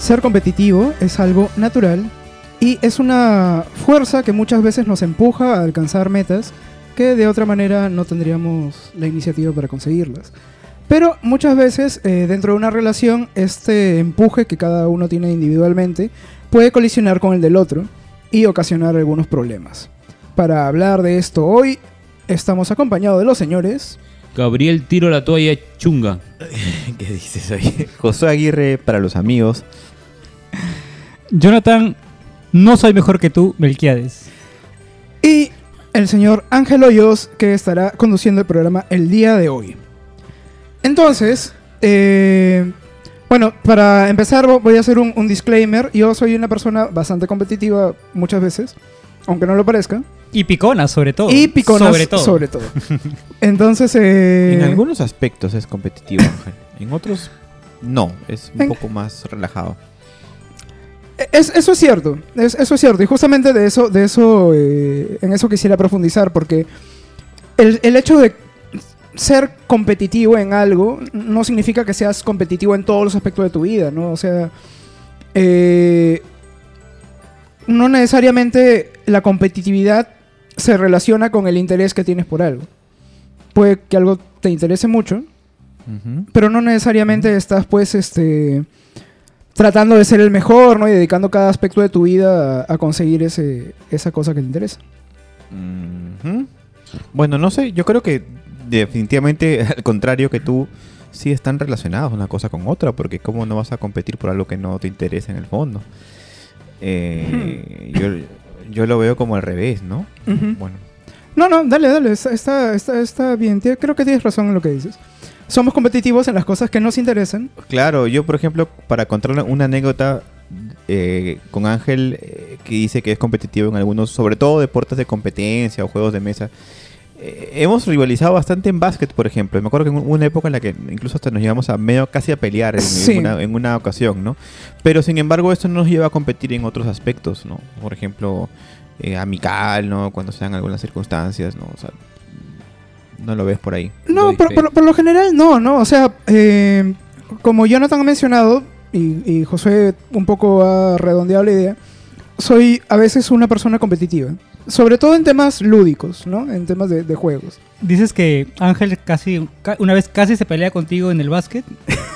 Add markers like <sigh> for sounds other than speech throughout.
ser competitivo es algo natural y es una fuerza que muchas veces nos empuja a alcanzar metas que de otra manera no tendríamos la iniciativa para conseguirlas. Pero muchas veces eh, dentro de una relación este empuje que cada uno tiene individualmente puede colisionar con el del otro y ocasionar algunos problemas. Para hablar de esto hoy estamos acompañados de los señores Gabriel tiro la toalla chunga. <laughs> ¿Qué dices hoy? Josué Aguirre para los amigos. Jonathan, no soy mejor que tú, Melquiades. y el señor Ángel Hoyos que estará conduciendo el programa el día de hoy. Entonces, eh, bueno, para empezar vo- voy a hacer un, un disclaimer. Yo soy una persona bastante competitiva muchas veces, aunque no lo parezca. Y picona, sobre todo. Y piconas Sobre todo. sobre todo. <laughs> Entonces, eh, En algunos aspectos es competitivo, Ángel. En otros, no. Es un En- poco más relajado. Es- eso es cierto, es- eso es cierto. Y justamente de eso, de eso, eh, en eso quisiera profundizar, porque el, el hecho de ser competitivo en algo no significa que seas competitivo en todos los aspectos de tu vida, ¿no? O sea, eh, no necesariamente la competitividad se relaciona con el interés que tienes por algo. Puede que algo te interese mucho, pero no necesariamente estás pues este tratando de ser el mejor, ¿no? Y dedicando cada aspecto de tu vida a, a conseguir ese, esa cosa que te interesa. Bueno, no sé, yo creo que definitivamente <laughs> al contrario que tú, sí están relacionados una cosa con otra, porque cómo no vas a competir por algo que no te interesa en el fondo. Eh, yo, yo lo veo como al revés, ¿no? Bueno, No, no, dale, dale, está, está, está, está bien. Creo que tienes razón en lo que dices. Somos competitivos en las cosas que nos interesan. claro, yo por ejemplo, para contar una, anécdota eh, con Ángel, eh, que dice que es competitivo en algunos, sobre todo deportes de competencia o juegos de mesa. eh, hemos rivalizado bastante en básquet, por ejemplo. Me acuerdo que en una época en la que incluso hasta nos llevamos a medio casi a pelear en, una, en una ocasión, ¿no? Pero sin embargo, esto no nos lleva a competir en otros aspectos, ¿no? Por ejemplo, amical, ¿no? Cuando sean algunas circunstancias, ¿no? O sea, no lo ves por ahí. No, por, por- por lo general no, ¿no? O sea, eh, como Jonathan ha mencionado, y, y José un poco ha redondeado la idea, soy a veces una persona competitiva. Sobre todo en temas lúdicos, ¿no? En temas de, de juegos. Dices que Ángel casi, ca- una vez casi se pelea contigo en el básquet.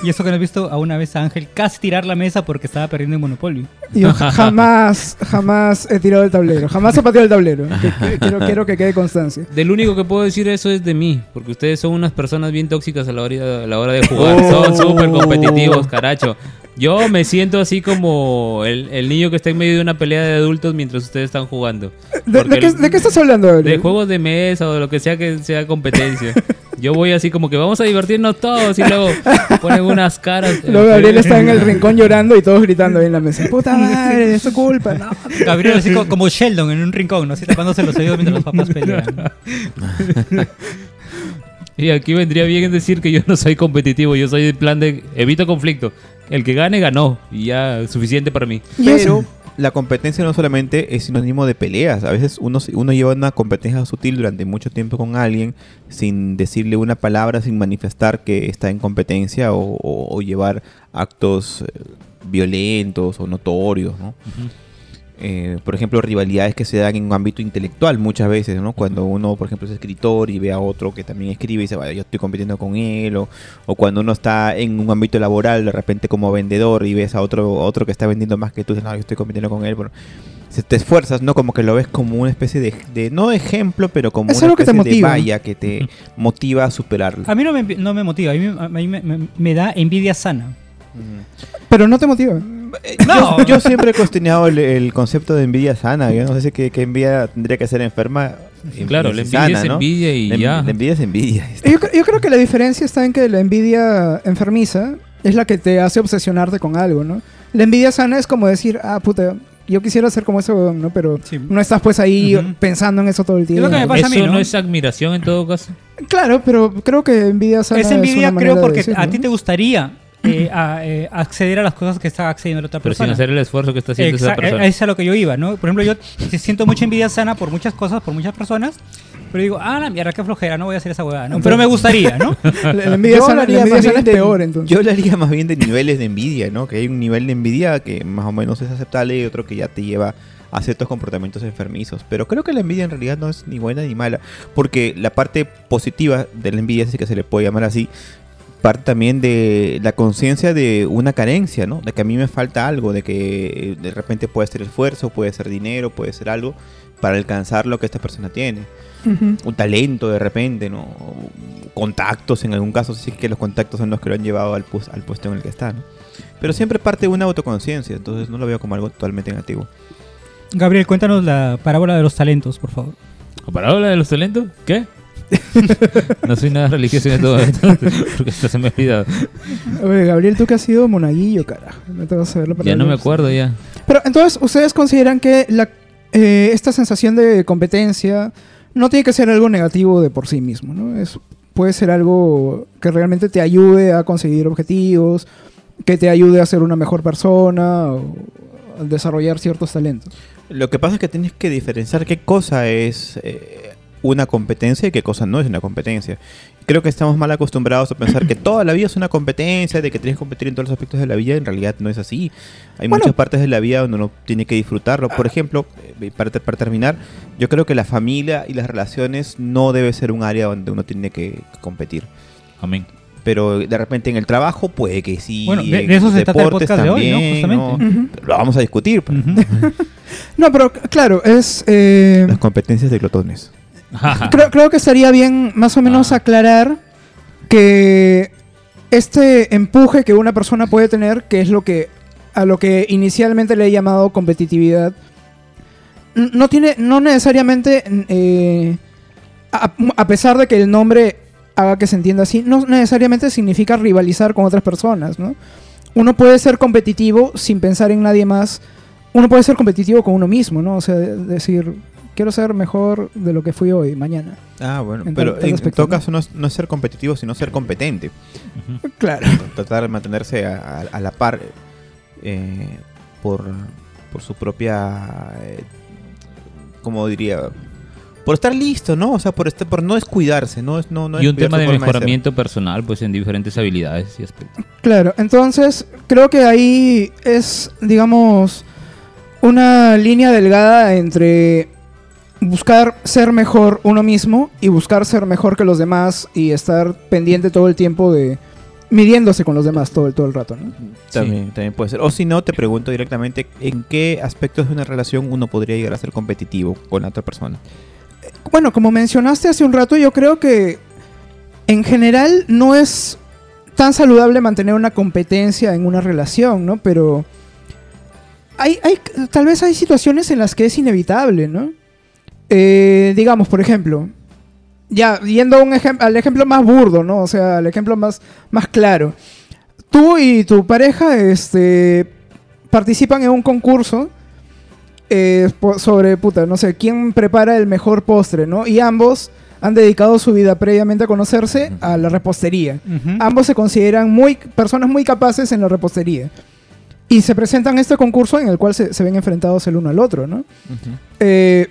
Y eso que no he visto a una vez a Ángel casi tirar la mesa porque estaba perdiendo en Monopoly. Yo jamás, jamás he tirado el tablero. Jamás he pateado el tablero. Que- quiero, quiero que quede constancia. Del único que puedo decir eso es de mí, porque ustedes son unas personas bien tóxicas a la hora, a la hora de jugar. Oh. Son súper competitivos, caracho. Yo me siento así como el, el niño que está en medio de una pelea de adultos mientras ustedes están jugando. ¿De, de qué, el- de qué estás hablando, De Gabriel? juegos de mesa o de lo que sea que sea competencia. Yo voy así como que vamos a divertirnos todos y luego ponen unas caras. Luego Gabriel está en el rincón llorando y todos gritando ahí en la mesa. ¡Puta <laughs> madre! ¡Es tu culpa! No. Gabriel así co- como Sheldon en un rincón, ¿no? Así tapándose los oídos mientras los papás pelean. <laughs> Y aquí vendría bien decir que yo no soy competitivo, yo soy en plan de evito conflicto. El que gane, ganó. Y ya, suficiente para mí. Pero la competencia no solamente es sinónimo de peleas. A veces uno, uno lleva una competencia sutil durante mucho tiempo con alguien sin decirle una palabra, sin manifestar que está en competencia o, o- o llevar actos eh, violentos o notorios, ¿no? Eh, por ejemplo, rivalidades que se dan en un ámbito intelectual muchas veces, ¿no? Cuando uno, por ejemplo, es escritor y ve a otro que también escribe y dice, vaya, yo estoy compitiendo con él, o, o cuando uno está en un ámbito laboral, de repente como vendedor y ves a otro, otro que está vendiendo más que tú, dices, no, yo estoy compitiendo con él, bueno, se te esfuerzas, ¿no? Como que lo ves como una especie de, de- no de ejemplo, pero como Es una algo que te especie de motiva. valla que te motiva a superarlo. A mí no me, no me motiva, a mí, a mí me, me- me da envidia sana. Pero no te motiva. No, yo, yo siempre he cuestionado el, el concepto de envidia sana. Yo no sé qué, qué envidia tendría que ser enferma. en- Claro, la envidia sana, es ¿no? envidia y La, ya. la envidia es envidia. Yo, yo creo que la diferencia está en que la envidia enfermiza es la que te hace obsesionarte con algo, ¿no? La envidia sana es como decir, ah, puta, yo quisiera ser como ese weón, ¿no? Pero Sí. no estás pues ahí Ujú. pensando en eso todo el Es lo tiempo. que me pasa a Eso mí, ¿no? ¿no? es admiración en todo caso. Claro, pero creo que envidia sana Es envidia, una creo, manera de porque decirlo, a ¿no? ti te gustaría eh, a- eh, acceder a las cosas que está accediendo la otra Pero sin persona. hacer el esfuerzo que está haciendo esa Exa- persona. Es a lo que yo iba, ¿no? Por ejemplo, yo siento mucha envidia sana por muchas cosas, por muchas personas, Pero digo, ah, la mierda, qué flojera, no voy a hacer esa huevada, ¿no? Pero me gustaría, ¿no? <laughs> La, la envidia Yo sana, la envidia más sana bien es de- peor, entonces. Yo hablaría más bien de niveles de envidia, ¿no? Que hay un nivel de envidia que más o menos es aceptable y otro que ya te lleva a ciertos comportamientos enfermizos. Pero creo que la envidia en realidad no es ni buena ni mala, porque la parte positiva de la envidia, si es que se le puede llamar así, parte también de la conciencia de una carencia, ¿no? De que a mí me falta algo, de que eh, de repente puede ser esfuerzo, puede ser dinero, puede ser algo para alcanzar lo que esta persona tiene un talento de repente, ¿no? Contactos en algún caso, sí que los contactos son los que lo han llevado al, pus- al puesto en el que está, ¿no? Pero siempre parte de una autoconciencia, entonces no lo veo como algo totalmente negativo. Gabriel, cuéntanos la parábola de los talentos, por favor. ¿La parábola de los talentos? ¿Qué? <laughs> no soy nada religioso en todo <laughs> esto, porque hasta se me ha olvidado. Oye, Gabriel, tú que has sido monaguillo, carajo. No te vas a ver la Ya no me acuerdo ya. Pero entonces, ¿ustedes consideran que la, eh, esta sensación de competencia no tiene que ser algo negativo de por sí mismo, ¿no? Es, puede ser algo que realmente te ayude a conseguir objetivos, que te ayude a ser una mejor persona o a desarrollar ciertos talentos. Lo que pasa es que tienes que diferenciar qué cosa es eh, una competencia y qué cosa no es una competencia. Creo que estamos mal acostumbrados a pensar que toda la vida es una competencia, de que tienes que competir en todos los aspectos de la vida. En realidad no es así. Hay Bueno. muchas partes de la vida donde uno tiene que disfrutarlo. Por ejemplo, eh, para, para terminar, yo creo que la familia y las relaciones no debe ser un área donde uno tiene que, competir. Amén. Pero de repente en el trabajo puede que sí. Bueno, de- en de eso se trata el deportes podcast de hoy, ¿no? también, Justamente. Ujú. Pero Lo vamos a discutir. pues. Ujú. <laughs> No, pero claro, es... eh, Las competencias de glotones. Creo, creo que estaría bien más o menos Ah. aclarar que este empuje que una persona puede tener, que es lo que a lo que inicialmente le he llamado competitividad, no tiene, no necesariamente, eh, a, a pesar de que el nombre haga que se entienda así, no necesariamente significa rivalizar con otras personas, ¿no? Uno puede ser competitivo sin pensar en nadie más. Uno puede ser competitivo con uno mismo, ¿no? O sea, de- decir, quiero ser mejor de lo que fui hoy, mañana. Ah, bueno. En pero tal- tal en, todo caso no es, no es ser competitivo, sino ser competente. Claro. Tratar de mantenerse a, a- a la par eh, por, por su propia... eh, ¿Cómo diría? Por estar listo, ¿no? O sea, por, este, por no descuidarse, ¿no? Es, no, no y un tema de mejoramiento personal, pues en diferentes habilidades y aspectos. Claro, entonces creo que ahí es, digamos, una línea delgada entre buscar ser mejor uno mismo y buscar ser mejor que los demás y estar pendiente todo el tiempo de midiéndose con los demás todo el, todo el rato, ¿no? También, también puede ser. O si no, te pregunto directamente en qué aspectos de una relación uno podría llegar a ser competitivo con la otra persona. Bueno, como mencionaste hace un rato, yo creo que en general no es tan saludable mantener una competencia en una relación, ¿no? Pero hay, hay, tal vez hay situaciones en las que es inevitable, ¿no? Eh, digamos, por ejemplo, ya yendo a un ejem- al ejemplo más burdo, ¿no? O sea, al ejemplo más, más claro. Tú y tu pareja este, participan en un concurso eh, sobre, puta, no sé, quién prepara el mejor postre, ¿no? Y ambos han dedicado su vida previamente a conocerse a la repostería. Ambos se consideran muy personas muy capaces en la repostería. Y se presentan a este concurso en el cual se, se ven enfrentados el uno al otro, ¿no? Eh,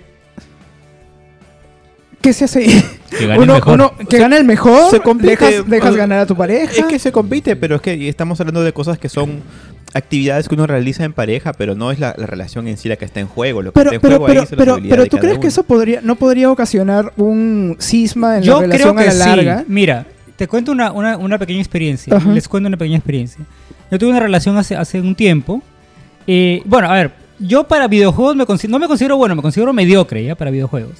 ¿Qué se hace? Que gane el Uno- mejor. uno- que gane el mejor, Se compite, dejas, dejas ganar a tu pareja. Es que se compite, pero es que estamos hablando de cosas que son actividades que uno realiza en pareja, pero no es la, la relación en sí la que está en juego. Lo que pero, está en pero, juego pero, ahí es la pero, pero ¿tú crees que eso podría, no podría ocasionar un cisma en Yo la creo relación que a la sí. larga? Mira, te cuento una, una, una pequeña experiencia. Ajá. Les cuento una pequeña experiencia. Yo tuve una relación hace, hace un tiempo. Eh, bueno, a ver, yo para videojuegos me no me considero bueno, me considero mediocre ya para videojuegos.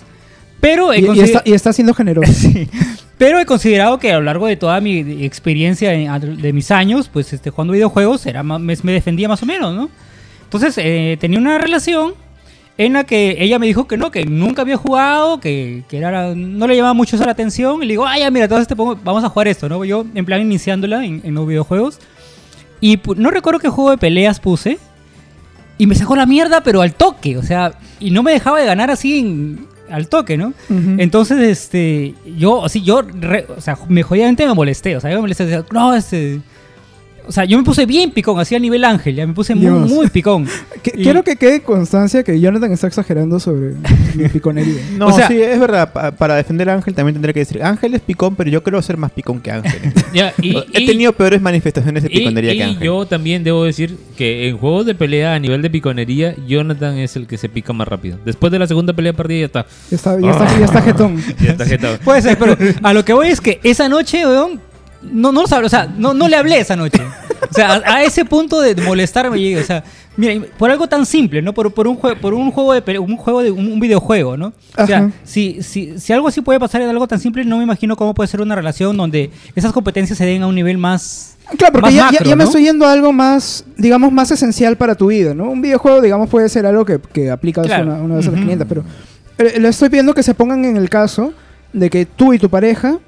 Pero he, Y, está, y está siendo generoso. <laughs> Sí. Pero he considerado que a lo largo de toda mi experiencia de mis años, pues este, jugando videojuegos, era me, me defendía más o menos, ¿no? Entonces eh, tenía una relación en la que ella me dijo que no, que nunca había jugado, que, que era, no le llamaba mucho esa la atención. Y le digo, ah, ya, mira, entonces te pongo- vamos a jugar esto, ¿no? Yo, en plan, iniciándola en, en los videojuegos. Y no recuerdo qué juego de peleas puse. Y me sacó la mierda, pero al toque, o sea, y no me dejaba de ganar así en- al toque, ¿no? Entonces, este, yo, así, yo, re- o sea, me jodidamente me molesté, o sea, yo me molesté, decía, no, este, O sea, yo me puse bien picón, así a nivel ángel, ya me puse muy, picón. <laughs> Y- Quiero que quede constancia que Jonathan está exagerando sobre mi piconería. <laughs> No, O sea- sí, es verdad. pa- para defender a Ángel también tendría que decir, Ángel es picón, pero yo creo ser más picón que Ángel. <laughs> Ya, y- He y- tenido peores manifestaciones de y- piconería y que Ángel. yo también debo decir que en juegos de pelea a nivel de piconería, Jonathan es el que se pica más rápido. Después de la segunda pelea perdida ya está. Ya está, ya está, ya está jetón. Ya está jetado. Puede ser, pero a lo que voy es que esa noche, weón, no, no lo sabe, o sea, no, no le hablé esa noche. O sea, a, a ese punto de molestarme llegué, o sea, mira, por algo tan simple, ¿no? Por, por un juego, por un juego de un juego de un, un videojuego, ¿no? O sea, si, si, si algo así puede pasar en algo tan simple, no me imagino cómo puede ser una relación donde esas competencias se den a un nivel más Claro, porque más ya, ya- macro, ya me ¿no? estoy yendo a algo más, digamos, más esencial para tu vida, ¿no? Un videojuego, digamos, puede ser algo que, que aplicas Claro. una, una vez a las Ujú. 500, pero eh, le estoy pidiendo que se pongan en el caso de que tú y tu pareja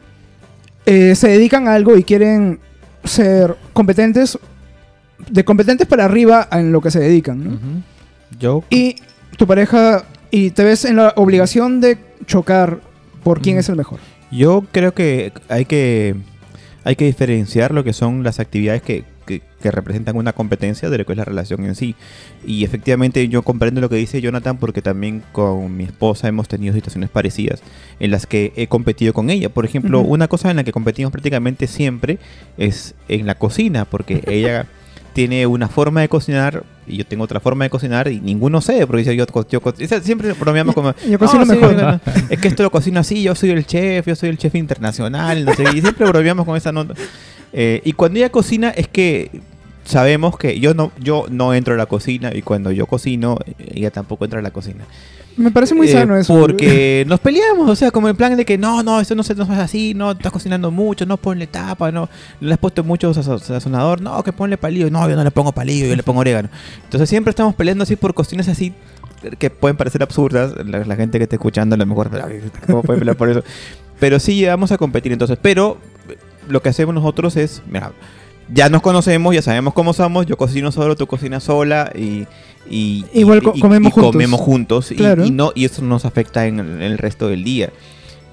eh, se dedican a algo y quieren ser competentes, de competentes para arriba en lo que se dedican, ¿no? Yo Y tu pareja, y te ves en la obligación de chocar por quién es el mejor. Yo creo que hay que hay que diferenciar lo que son las actividades que, que- representan una competencia de lo que es la relación en sí. Y efectivamente yo comprendo lo que dice Jonathan porque también con mi esposa hemos tenido situaciones parecidas en las que he competido con ella. Por ejemplo, una cosa en la que competimos prácticamente siempre es en la cocina porque <laughs> ella tiene una forma de cocinar y yo tengo otra forma de cocinar y ninguno sé porque dice yo, yo co- o sea, siempre bromeamos como <laughs> Yo cocino "No, sí, mejor". no, <laughs> no, es que esto lo cocino así, yo soy el chef, yo soy el chef internacional, no sé, y siempre bromeamos con esa nota. Eh, y cuando ella cocina es que sabemos que yo no, yo no entro a la cocina y cuando yo cocino, ella tampoco entra a la cocina. Me parece muy Eh, sano eso. Porque <laughs> nos peleamos, o sea, como el plan de que no, no, esto no se no es así, no, estás cocinando mucho, no ponle tapa, no, le has puesto mucho sazo- sazonador, no, que ponle palillo, no, yo no le pongo palillo, yo le pongo orégano. Entonces siempre estamos peleando así por cuestiones así que pueden parecer absurdas, la, la gente que está escuchando a lo mejor, "Ay, ¿cómo puede pelear por eso? Pero sí llegamos a competir entonces, pero lo que hacemos nosotros es, mira, ya nos conocemos, ya sabemos cómo somos, yo cocino solo, tú cocinas sola y... y Igual y- co- y- comemos y juntos. comemos juntos y- Claro. y, no y eso nos afecta en el, en el resto del día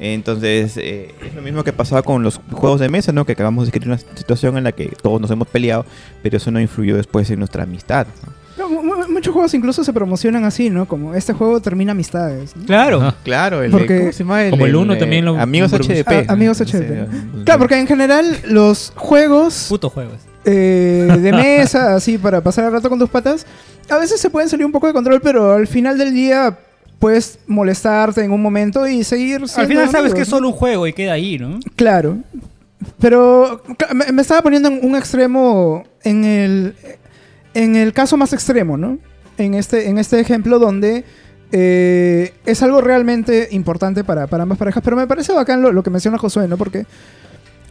entonces eh, es lo mismo que pasaba con los juegos de mesa no que acabamos de escribir una situación en la que todos nos hemos peleado pero eso no influyó después en nuestra amistad muchos juegos incluso se promocionan así, ¿no? Como este juego termina amistades. ¿no? Claro. Ajá. claro el Porque- ¿cómo se llama? Como el uno eh, también lo- amigos HDP Ah, amigos HDP. no- Claro, porque en general los juegos Puto juegos. eh, de mesa, así para pasar el rato con tus patas, a veces se pueden salir un poco de control, pero al final del día puedes molestarte en un momento y seguir Al final sabes amigos, que es solo un juego y queda ahí, ¿no? Claro. Pero me estaba poniendo en un extremo, en el, en el caso más extremo, ¿no? En este, en este ejemplo donde eh, es algo realmente importante para, para ambas parejas. Pero me parece bacán lo, lo que menciona Josué, ¿no? Porque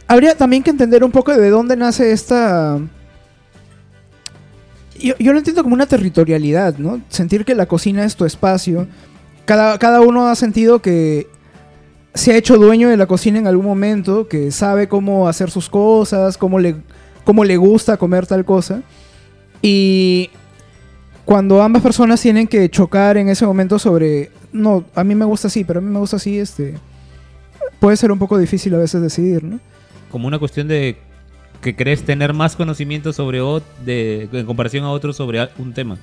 habría también que entender un poco de dónde nace esta... Yo, yo lo entiendo como una territorialidad, ¿no? Sentir que la cocina es tu espacio. Cada, cada uno ha sentido que se ha hecho dueño de la cocina en algún momento, que sabe cómo hacer sus cosas, cómo le, cómo le gusta comer tal cosa. Y cuando ambas personas tienen que chocar en ese momento sobre, no, a mí me gusta así, pero a mí me gusta así, este, puede ser un poco difícil a veces decidir, ¿no? Como una cuestión de que crees tener más conocimiento sobre de, en comparación a otros sobre un tema.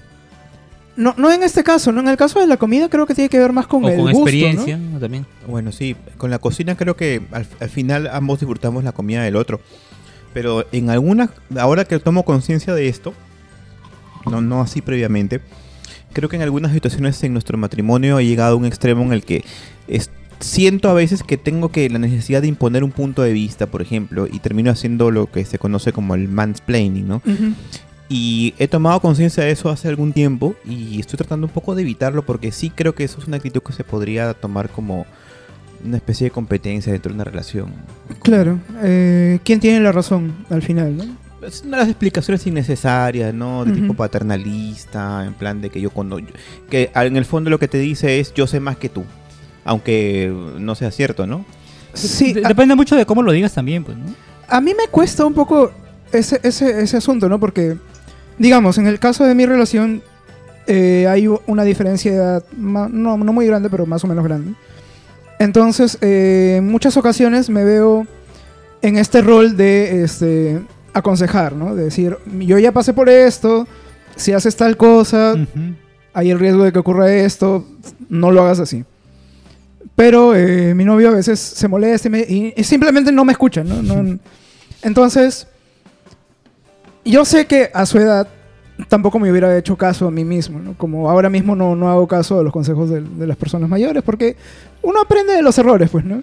No, no en este caso, ¿no? En el caso de la comida creo que tiene que ver más con o el con gusto, ¿no? experiencia también. Bueno, sí, con la cocina creo que al, al final ambos disfrutamos la comida del otro. Pero en algunas, ahora que tomo conciencia de esto, no, no así previamente, creo que en algunas situaciones en nuestro matrimonio he llegado a un extremo en el que es- siento a veces que tengo que la necesidad de imponer un punto de vista, por ejemplo, y termino haciendo lo que se conoce como el mansplaining, ¿no? Ujú. Y he tomado conciencia de eso hace algún tiempo y estoy tratando un poco de evitarlo porque sí creo que eso es una actitud que se podría tomar como una especie de competencia dentro de una relación. Claro. Eh, ¿Quién tiene la razón al final, no? Es una de las explicaciones innecesarias, ¿no? De tipo paternalista, en plan de que yo cuando... Que en el fondo lo que te dice es yo sé más que tú, aunque no sea cierto, ¿no? Sí, De- Depende mucho de cómo lo digas también, pues, ¿no? A mí me cuesta un poco ese, ese, ese asunto, ¿no? Porque, digamos, en el caso de mi relación eh, hay una diferencia de edad, no, no muy grande, pero más o menos grande. Entonces, eh, en muchas ocasiones me veo en este rol de este, aconsejar, ¿no? De decir, yo ya pasé por esto, si haces tal cosa, Ujú. hay el riesgo de que ocurra esto, no lo hagas así. Pero eh, mi novio a veces se molesta y, me- y simplemente no me escucha, ¿no? No- <laughs> entonces, yo sé que a su edad tampoco me hubiera hecho caso a mí mismo, ¿no? Como ahora mismo no, no hago caso a los consejos de, de las personas mayores, porque uno aprende de los errores, pues, ¿no?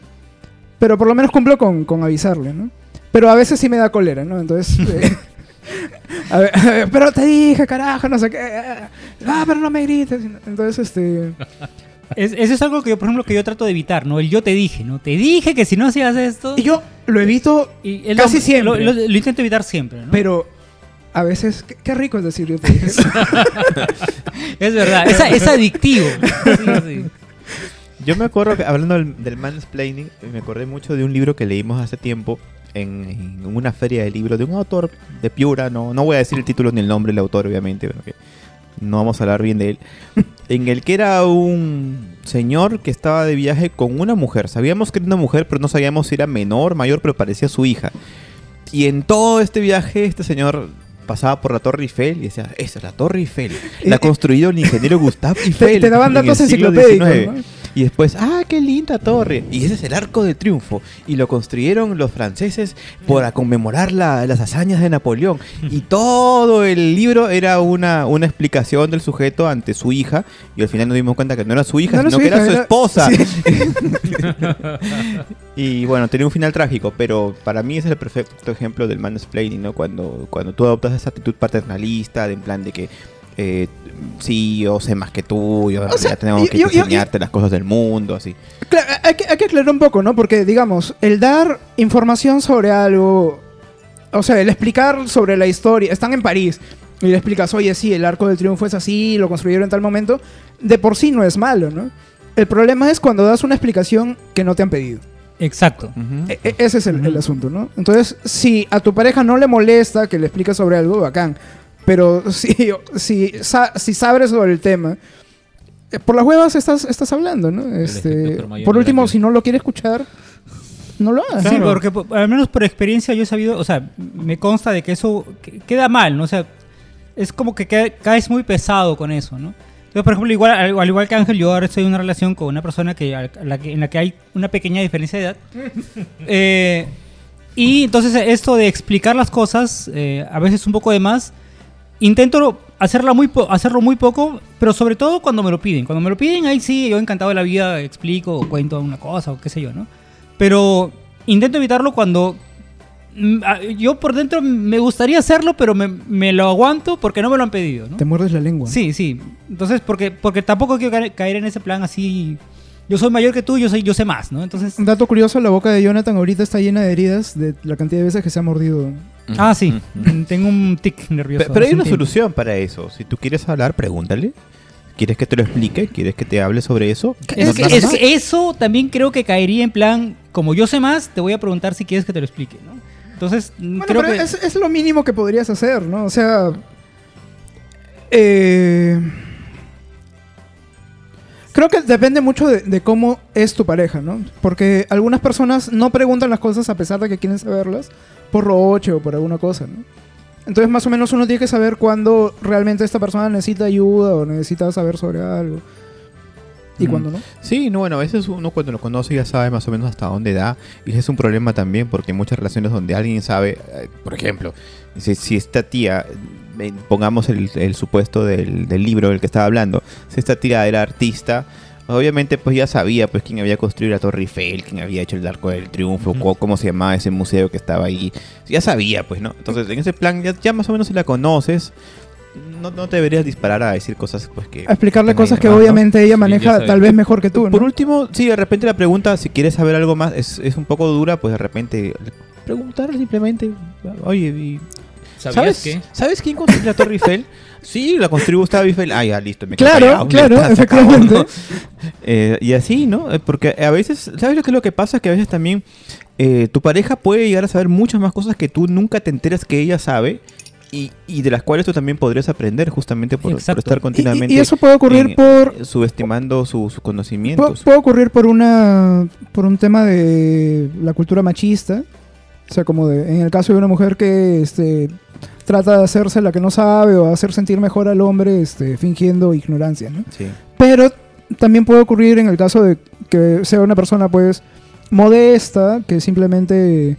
Pero por lo menos cumplo con, con avisarle, ¿no? Pero a veces sí me da cólera, ¿no? Entonces... <laughs> eh, <laughs> a ver, a ver, pero te dije, carajo, no sé qué. Ah, pero no me grites. Entonces, este... Es- eso es algo que yo, por ejemplo, que yo trato de evitar, ¿no? El yo te dije, ¿no? Te dije que si no hacías esto... Y yo lo evito, y casi lo- siempre. Lo, lo- lo intento evitar siempre, ¿no? pero a veces... Qué, qué rico es decir yo te dije. <laughs> es verdad, es, es adictivo. Sí, sí. Yo me acuerdo que hablando del, del mansplaining, me acordé mucho de un libro que leímos hace tiempo en, en una feria de libros de un autor de Piura, no, no voy a decir el título ni el nombre del autor, obviamente, porque no vamos a hablar bien de él, <laughs> en el que era un señor que estaba de viaje con una mujer. Sabíamos que era una mujer, pero no sabíamos si era menor, mayor, pero parecía su hija. Y en todo este viaje, este señor pasaba por la Torre Eiffel y decía, esa es la Torre Eiffel. La ha construido el ingeniero Gustav <laughs> te, Eiffel. te daban en el datos siglo enciclopédicos, XIX". ¿no? Y después, ah, qué linda torre. Y ese es el arco de triunfo. Y lo construyeron los franceses para conmemorar la- las hazañas de Napoleón. <laughs> Y todo el libro era una, una explicación del sujeto ante su hija. Y al final nos dimos cuenta que no era su hija, No sino su que hija, era su era- esposa. Sí. <laughs> Y bueno, tenía un final trágico, pero para mí ese es el perfecto ejemplo del mansplaining, ¿no? Cuando, cuando tú adoptas esa actitud paternalista, de en plan de que eh, sí, yo sé más que tú, yo O sea, tengo yo- que yo- yo- enseñarte las cosas del mundo, así. Claro, hay, que, hay que aclarar un poco, ¿no? Porque, digamos, el dar información sobre algo, o sea, el explicar sobre la historia, están en París y le explicas, oye, sí, el arco del triunfo es así, lo construyeron en tal momento, de por sí no es malo, ¿no? El problema es cuando das una explicación que no te han pedido. Exacto. E- e- ese es el, el asunto, ¿no? Entonces, si a tu pareja no le molesta que le expliques sobre algo, bacán. Pero si, si, sa- si sabes sobre el tema, eh, por las huevas estás, estás hablando, ¿no? Este, por último, si no lo quiere escuchar, no lo hagas. Sí, porque po- al menos por experiencia yo he sabido, o sea, me consta de que eso que- queda mal, ¿no? O sea, es como que ca- caes muy pesado con eso, ¿no? Entonces, por ejemplo, igual, al, al igual que Ángel, yo ahora estoy en una relación con una persona que, a la que- en la que hay una pequeña diferencia de edad. <laughs> Eh, y entonces esto de explicar las cosas, eh, a veces un poco de más, intento hacerla muy hacerlo muy poco, pero sobre todo cuando me lo piden. Cuando me lo piden, ahí sí, yo encantado de la vida explico o cuento una cosa o qué sé yo, ¿no? Pero intento evitarlo cuando mm, ah, yo por dentro me gustaría hacerlo, pero me, me lo aguanto porque no me lo han pedido, ¿no? Te muerdes la lengua. Sí, sí. Entonces, porque, porque tampoco quiero caer, caer en ese plan así. Yo soy mayor que tú, yo soy, yo sé más, ¿no? Entonces. Un dato curioso, la boca de Jonathan ahorita está llena de heridas de la cantidad de veces que se ha mordido. Ah, sí. Tengo un tic nervioso. Pe- Pero hay una tiempo. solución para eso. Si tú quieres hablar, pregúntale. ¿Quieres que te lo explique? ¿Quieres que te hable sobre eso? Es, No- que, nada es más. que eso también creo que caería en plan, como yo sé más, te voy a preguntar si quieres que te lo explique, ¿no? Entonces, mm, Bueno, creo pero que... es, es lo mínimo que podrías hacer, ¿no? O sea. eh, creo que depende mucho de, de cómo es tu pareja, ¿no? Porque algunas personas no preguntan las cosas a pesar de que quieren saberlas por roche o por alguna cosa, ¿no? Entonces, más o menos uno tiene que saber cuándo realmente esta persona necesita ayuda o necesita saber sobre algo. Y Mm. cuándo no. Sí, no, bueno, a veces uno cuando lo conoce ya sabe más o menos hasta dónde da. Y es un problema también porque hay muchas relaciones donde alguien sabe, eh, por ejemplo, si, si esta tía, pongamos el, el supuesto del, del libro del que estaba hablando, si esta tía era artista, obviamente pues ya sabía pues quién había construido la Torre Eiffel, quién había hecho el Arco del Triunfo, cómo se llamaba ese museo que estaba ahí. Ya sabía pues, ¿no? Entonces en ese plan ya, ya más o menos si la conoces, no, no te deberías disparar a decir cosas pues que... A explicarle cosas que nomás, ¿no? obviamente ella Sí, maneja sabe. tal vez mejor que tú, ¿no? Por último, si de repente la pregunta, si quieres saber algo más, es, es un poco dura, pues de repente preguntar simplemente, oye, y- ¿Sabías ¿sabes, qué? ¿sabes quién construyó la Torre Eiffel? <laughs> sí, la construyó Gustavo Eiffel. Ah, ya, listo, me Claro, callado, claro, acabó, efectivamente. ¿no? Eh, y así, ¿no? Eh, Porque a veces, ¿sabes lo que es lo que pasa? Que a veces también eh, tu pareja puede llegar a saber muchas más cosas que tú nunca te enteras que ella sabe. Y, y de las cuales tú también podrías aprender justamente por, estar continuamente y, y eso puede ocurrir en- por subestimando su, su conocimiento. Pu- su- puede ocurrir por una por un tema de la cultura machista O sea, como de- en el caso de una mujer que este, trata de hacerse la que no sabe o hacer sentir mejor al hombre este, fingiendo ignorancia, ¿no? Sí. Pero también puede ocurrir en el caso de que sea una persona pues modesta, que simplemente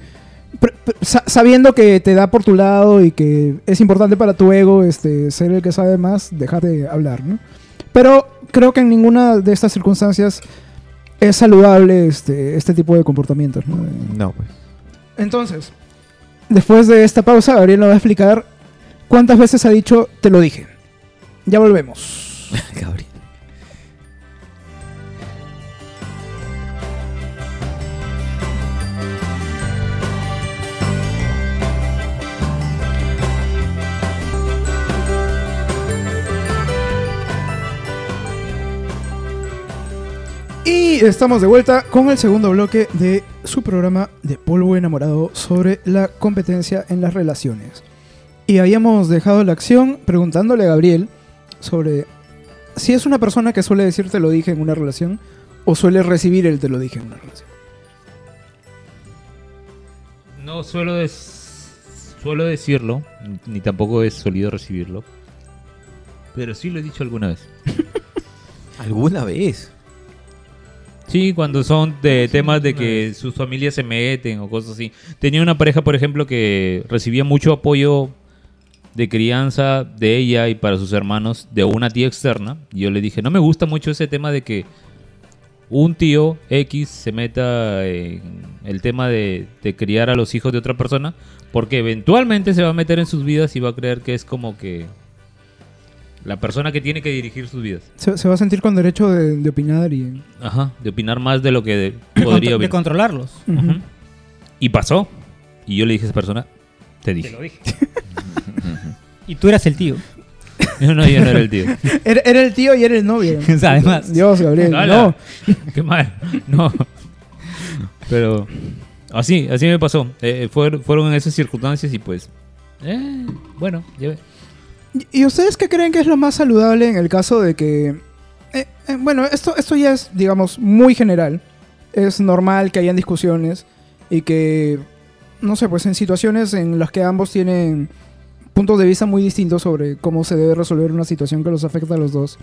sabiendo que te da por tu lado y que es importante para tu ego este, ser el que sabe más, dejar de hablar, ¿no? Pero creo que en ninguna de estas circunstancias es saludable este, este tipo de comportamientos, ¿no? No, pues. Entonces, después de esta pausa, Gabriel nos va a explicar cuántas veces ha dicho te lo dije. Ya volvemos. <laughs> Gabriel. Y estamos de vuelta con el segundo bloque de su programa de Polvo Enamorado sobre la competencia en las relaciones. Y habíamos dejado la acción preguntándole a Gabriel sobre si es una persona que suele decir te lo dije en una relación o suele recibir el te lo dije en una relación. No suelo, des- suelo decirlo, ni tampoco he solido recibirlo. Pero sí lo he dicho alguna vez. <laughs> ¿Alguna vez? Sí, cuando son de temas de que sus familias se meten o cosas así. Tenía una pareja, por ejemplo, que recibía mucho apoyo de crianza de ella y para sus hermanos de una tía externa. Y yo le dije, no me gusta mucho ese tema de que un tío X se meta en el tema de, de criar a los hijos de otra persona, porque eventualmente se va a meter en sus vidas y va a creer que es como que la persona que tiene que dirigir sus vidas. Se, se va a sentir con derecho de, de opinar y... Ajá, de opinar más de lo que de- podría contro- de opinar. controlarlos. Y pasó. Y yo le dije a esa persona, te dije. dije. <laughs> y tú eras el tío. No, no, yo no era el tío. <laughs> Era, era el tío y era el novio. <laughs> O sea, además. Dios, Gabriel. ¡Hala! No. Qué mal. No. Pero así, así me pasó. Eh, fueron, fueron en esas circunstancias y pues... eh, bueno, ya ve. ¿Y ustedes qué creen que es lo más saludable en el caso de que... eh, eh, bueno, esto, esto ya es, digamos, muy general. Es normal que hayan discusiones y que, no sé, pues en situaciones en las que ambos tienen puntos de vista muy distintos sobre cómo se debe resolver una situación que los afecta a los dos.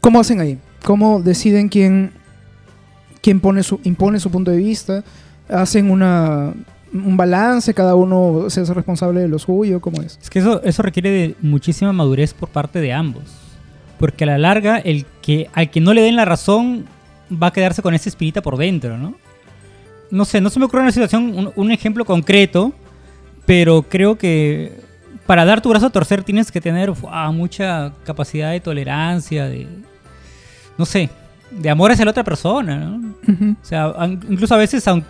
¿Cómo hacen ahí? ¿Cómo deciden quién, quién pone su, impone su punto de vista? ¿Hacen una, un balance? ¿Cada uno se hace responsable de lo suyo? ¿Cómo es? Es que eso, eso requiere de muchísima madurez por parte de ambos. Porque a la larga, el que, al que no le den la razón va a quedarse con esa espinita por dentro, ¿no? No sé, no se me ocurre una situación, un, un ejemplo concreto, pero creo que para dar tu brazo a torcer tienes que tener mucha capacidad de tolerancia, de. No sé, de amor hacia la otra persona, ¿no? O sea, incluso a veces aun- eh,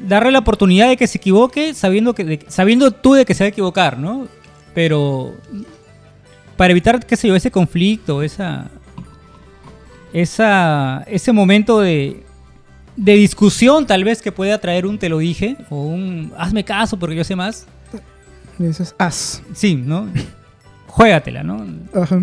darle la oportunidad de que se equivoque sabiendo que de- sabiendo tú de que se va a equivocar, ¿no? Pero para evitar qué sé yo ese conflicto, esa esa ese momento de de discusión tal vez que pueda traer un te lo dije o un hazme caso porque yo sé más. Y dices, as. Sí, ¿no? Juégatela, ¿no? Ajá.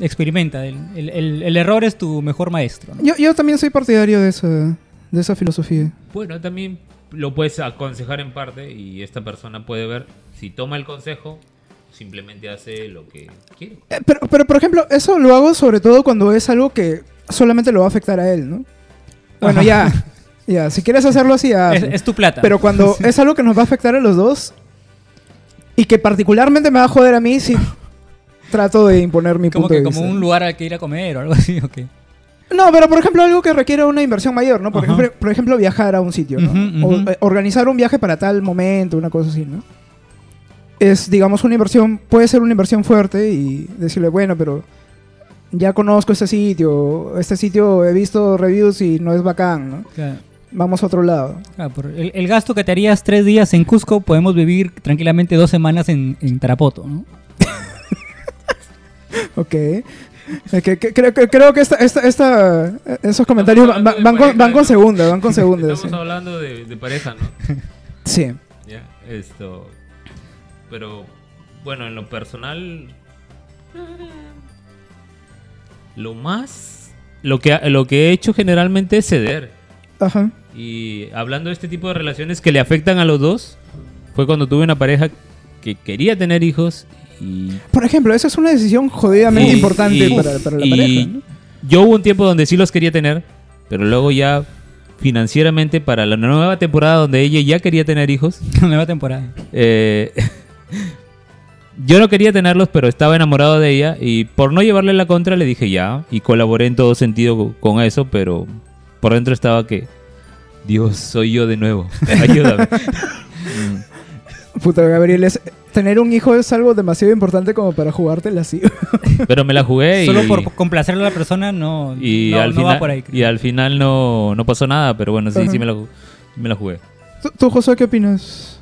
Experimenta. El, el- el- el error es tu mejor maestro. ¿no? Yo, yo también soy partidario de esa, de esa filosofía. Bueno, también lo puedes aconsejar en parte y esta persona puede ver si toma el consejo, simplemente hace lo que quiere. Eh, Pero, pero, por ejemplo, eso lo hago sobre todo cuando es algo que solamente lo va a afectar a él, ¿no? Bueno, Ajá. ya. <laughs> Ya, si quieres hacerlo así, Es, hazlo. es tu plata. Pero cuando <laughs> es algo que nos va a afectar a los dos y que particularmente me va a joder a mí, sí <laughs> trato de imponer mi como punto que de como vista. un lugar al que ir a comer o algo así, ¿o qué? No, pero por ejemplo algo que requiere una inversión mayor, ¿no? Por, Ajá. ejemplo, por ejemplo, viajar a un sitio, ¿no? O eh, organizar un viaje para tal momento, una cosa así, ¿no? Es, digamos, una inversión, puede ser una inversión fuerte y decirle, bueno, pero ya conozco este sitio, este sitio he visto reviews y no es bacán, ¿no? Claro. Vamos a otro lado. Por el, el gasto que te harías tres días en Cusco, podemos vivir tranquilamente dos semanas en, en Tarapoto, ¿no? <laughs> Ok. Que- que- creo, que, creo que esta, esta, esta- esos comentarios van, con, van con segunda, van con <laughs> segunda. Estamos sí. hablando de, de pareja, ¿no? <laughs> Sí. Ya, esto. Pero, bueno, en lo personal. Lo más. Lo que, lo que he hecho generalmente es ceder. Ajá. Y hablando de este tipo de relaciones que le afectan a los dos, fue cuando tuve una pareja que quería tener hijos y... Por ejemplo, esa es una decisión jodidamente y- importante y- para, para la pareja. ¿no? Yo hubo un tiempo donde sí los quería tener, pero luego ya financieramente para la nueva temporada donde ella ya quería tener hijos, <laughs> Nueva temporada. eh, <laughs> yo no quería tenerlos, pero estaba enamorado de ella y por no llevarle la contra le dije ya y colaboré en todo sentido co- con eso, pero por dentro estaba que Dios, soy yo de nuevo, <laughs> ayúdame. Puta, Gabriel, es- tener un hijo es algo demasiado importante como para jugártela así. <laughs> pero me la jugué y, Solo por complacerle a la persona no, y no, al no va final por ahí. y al final no, no pasó nada, pero bueno, sí, Ajá. sí me la, me la jugué. ¿Tú, tú, José, qué opinas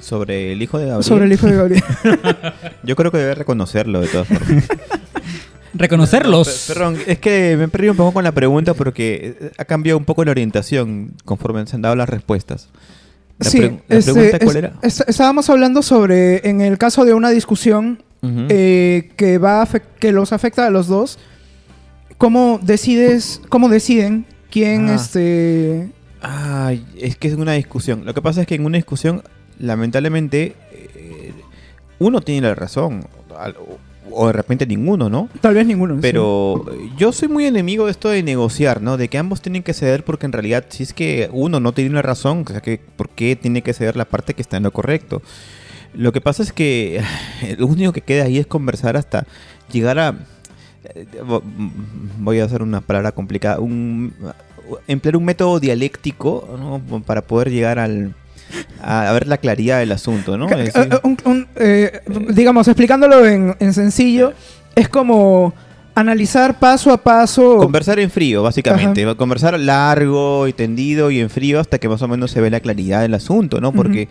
Sobre el hijo de Gabriel. sobre el hijo de Gabriel? <laughs> Yo creo que debe reconocerlo de todas formas. <laughs> Reconocerlos. Pe- Perdón, es que me he perdido un poco con la pregunta porque eh, ha cambiado un poco la orientación conforme se han dado las respuestas. La, sí, pre- la este, pregunta es- cuál era? es- estábamos hablando sobre, en el caso de una discusión eh, que, va a que los afecta a los dos, ¿cómo decides, cómo deciden quién Ah. este... Ay, es que es una discusión. Lo que pasa es que en una discusión, lamentablemente, eh, uno tiene la razón. O- de repente ninguno, ¿no? Tal vez ninguno. Pero yo soy muy enemigo de esto de negociar, ¿no? De que ambos tienen que ceder porque en realidad si es que uno no tiene la razón, o sea, que ¿por qué tiene que ceder la parte que está en lo correcto? Lo que pasa es que <sighs> lo único que queda ahí es conversar hasta llegar a... eh, vo- Voy a hacer una palabra complicada. Un, emplear un método dialéctico ¿no? para poder llegar al, a, a ver la claridad del asunto, ¿no? Es eh, un- un, eh, digamos, explicándolo en, en sencillo, es como analizar paso a paso. Conversar en frío, básicamente. Conversar largo y tendido y en frío hasta que más o menos se ve la claridad del asunto, ¿no? Porque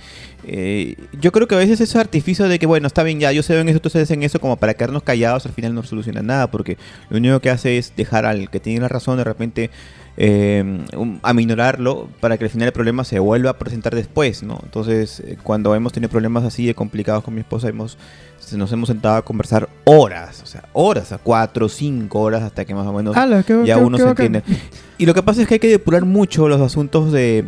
eh, yo creo que a veces ese artificio de que, bueno, está bien, ya yo sé en eso, ustedes en eso, como para quedarnos callados, al final no soluciona nada, porque lo único que hace es dejar al que tiene la razón de repente eh, un- aminorarlo para que al final el problema se vuelva a presentar después, ¿no? Entonces, eh, cuando hemos tenido problemas así de complicados con mi esposa, hemos nos hemos sentado a conversar horas, o sea, horas, a cuatro, cinco horas, hasta que más o menos Ala, qué- ya qué- uno qué se entiende. Y lo que pasa es que hay que depurar mucho los asuntos de...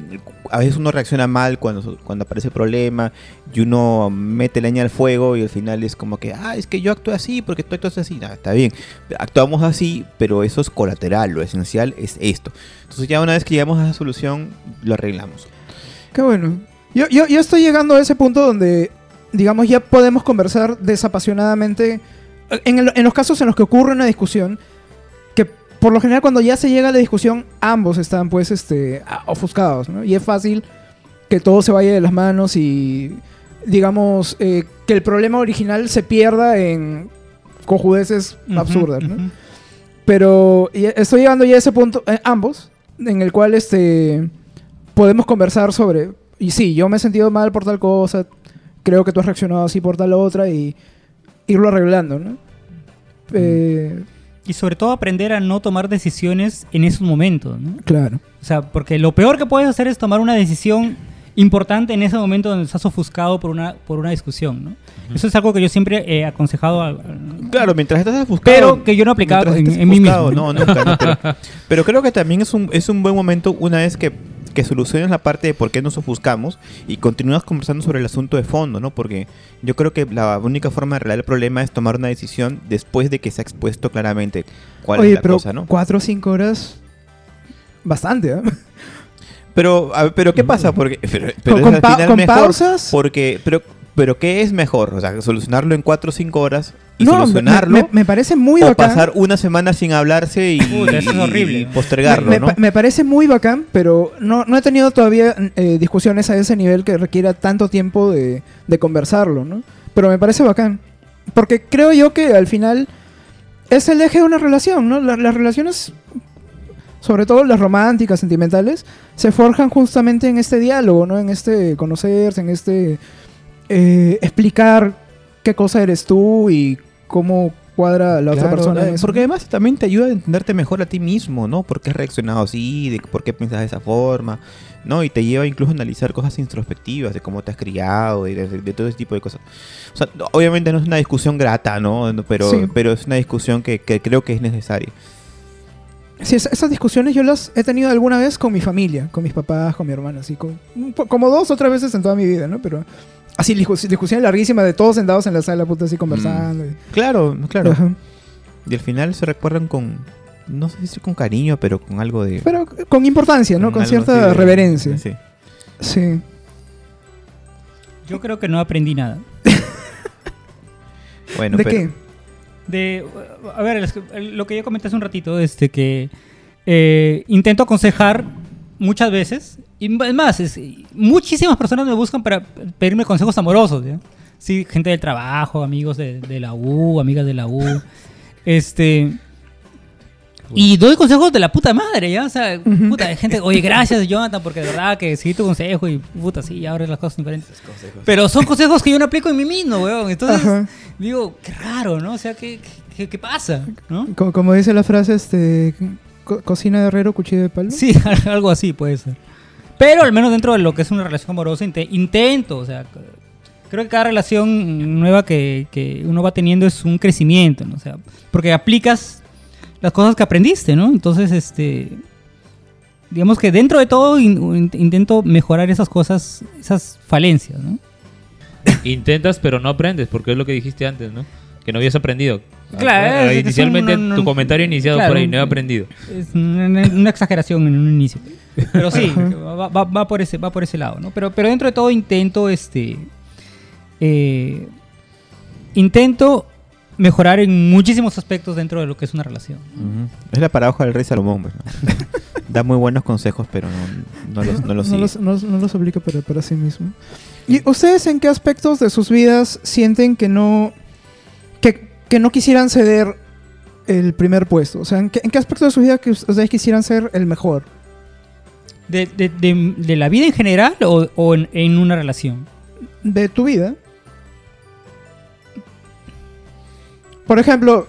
A veces uno reacciona mal cuando, cuando aparece el problema y uno mete leña al fuego y al final es como que, ah, es que yo actué así porque tú actúas así. Nada, está bien. Actuamos así, pero eso es colateral. Lo esencial es esto. Entonces ya una vez que llegamos a esa solución, lo arreglamos. Qué bueno. Yo, yo, yo estoy llegando a ese punto donde, digamos, ya podemos conversar desapasionadamente. En, el- en los casos en los que ocurre una discusión, que por lo general cuando ya se llega a la discusión, ambos están pues este, ofuscados, ¿no? Y es fácil que todo se vaya de las manos y, digamos, eh, que el problema original se pierda en cojudeces absurdas. Pero estoy llegando ya a ese punto, eh, ambos, en el cual este podemos conversar sobre. Y sí, yo me he sentido mal por tal cosa, creo que tú has reaccionado así por tal otra y irlo arreglando, ¿no? Eh, Y sobre todo aprender a no tomar decisiones en esos momentos, ¿no? claro. O sea, porque lo peor que puedes hacer es tomar una decisión importante en ese momento donde estás ofuscado por una, por una discusión, ¿no? Eso es algo que yo siempre he aconsejado a, a- Claro, mientras estás ofuscado. Pero que yo no aplicaba en- en mí mismo. No, nunca, no, pero, <laughs> pero creo que también es un, es un buen momento una vez que, que soluciones la parte de por qué nos ofuscamos y continúas conversando sobre el asunto de fondo, ¿no? Porque yo creo que la única forma de arreglar el problema es tomar una decisión después de que se ha expuesto claramente cuál Oye, es la pero cosa, ¿no? cuatro o cinco horas. Bastante, ¿eh? Pero, pero ¿qué pasa? Porque, pero, pero Con- es con al pa- final con mejor pausas. Porque, pero, pero ¿qué es mejor? O sea, solucionarlo en 4 o 5 horas y No, me, solucionarlo. me- me parece muy o bacán. pasar una semana sin hablarse y, eso es horrible. y postergarlo, me, ¿no? me- me parece muy bacán, pero no, no he tenido todavía eh, discusiones a ese nivel que requiera tanto tiempo de, de conversarlo, ¿no? Pero me parece bacán. Porque creo yo que al final es el eje de una relación, ¿no? La- las relaciones, sobre todo las románticas, sentimentales, se forjan justamente en este diálogo, ¿no? En este conocerse, en este eh, explicar qué cosa eres tú y cómo cuadra la otra persona. eh, eso, porque además también te ayuda a entenderte mejor a ti mismo, ¿no? ¿Por qué has reaccionado así? De ¿Por qué piensas de esa forma? ¿No? Y te lleva incluso a analizar cosas introspectivas de cómo te has criado y de, de todo ese tipo de cosas. O sea, no- obviamente no es una discusión grata, ¿no? No, Pero, Sí. pero es una discusión que, que creo que es necesaria. Sí, es- esas discusiones yo las he tenido alguna vez con mi familia, con mis papás, con mi hermana, así, con, como dos o tres veces en toda mi vida, ¿no? Pero así, discus- discusiones larguísimas de todos sentados en la sala, puta, así conversando. y- Claro, claro. Ajá. Y al final se recuerdan con, no sé si con cariño, pero con algo de... Pero con importancia, ¿no? Con cierta de- reverencia. Sí. Sí. Yo creo que no aprendí nada. <laughs> Bueno, ¿De pero- qué? De, a ver, lo que yo comenté hace un ratito, este, que eh, intento aconsejar muchas veces, y es más, es- muchísimas personas me buscan para pedirme consejos amorosos, ¿ya? Sí, gente del trabajo, amigos de, de la U, amigas de la U, <laughs> este... Y doy consejos de la puta madre, ¿ya? O sea, puta, gente, oye, gracias, Jonathan, porque de verdad que seguí tu consejo y puta, sí, ya ahora las cosas son diferentes. Pero son consejos que yo no aplico en mí mismo, weón. Entonces, Ajá. Digo, qué raro, ¿no? O sea, ¿qué, qué, qué pasa? ¿No? Como, como dice la frase, este, co- cocina de herrero, cuchillo de palo. Sí, <laughs> algo así puede ser. Pero al menos dentro de lo que es una relación amorosa, inte- intento, o sea, creo que cada relación nueva que, que uno va teniendo es un crecimiento, ¿no? O sea, porque aplicas las cosas que aprendiste, ¿no? Entonces, este, digamos que dentro de todo in- in- intento mejorar esas cosas, esas falencias, ¿no? Intentas, pero no aprendes, porque es lo que dijiste antes, ¿no? Que no habías aprendido. Claro, es Inicialmente es un- un- tu comentario iniciado claro, por ahí, no he aprendido. Es una, una exageración en un inicio. Pero sí, <laughs> va, va- va por ese, va por ese lado, ¿no? Pero, pero dentro de todo intento, este. eh, intento mejorar en muchísimos aspectos dentro de lo que es una relación. Es la paradoja del rey Salomón. pues, ¿no? <laughs> da muy buenos consejos, pero no, no los, no los sigue. los, no- no los aplica para, para sí mismo. ¿Y ustedes en qué aspectos de sus vidas sienten que no, que, que no quisieran ceder el primer puesto? O sea, ¿en qué, en qué aspectos de su vida que us- ustedes quisieran ser el mejor? De, de- de- de la vida en general o, o en, en una relación? De tu vida. Por ejemplo,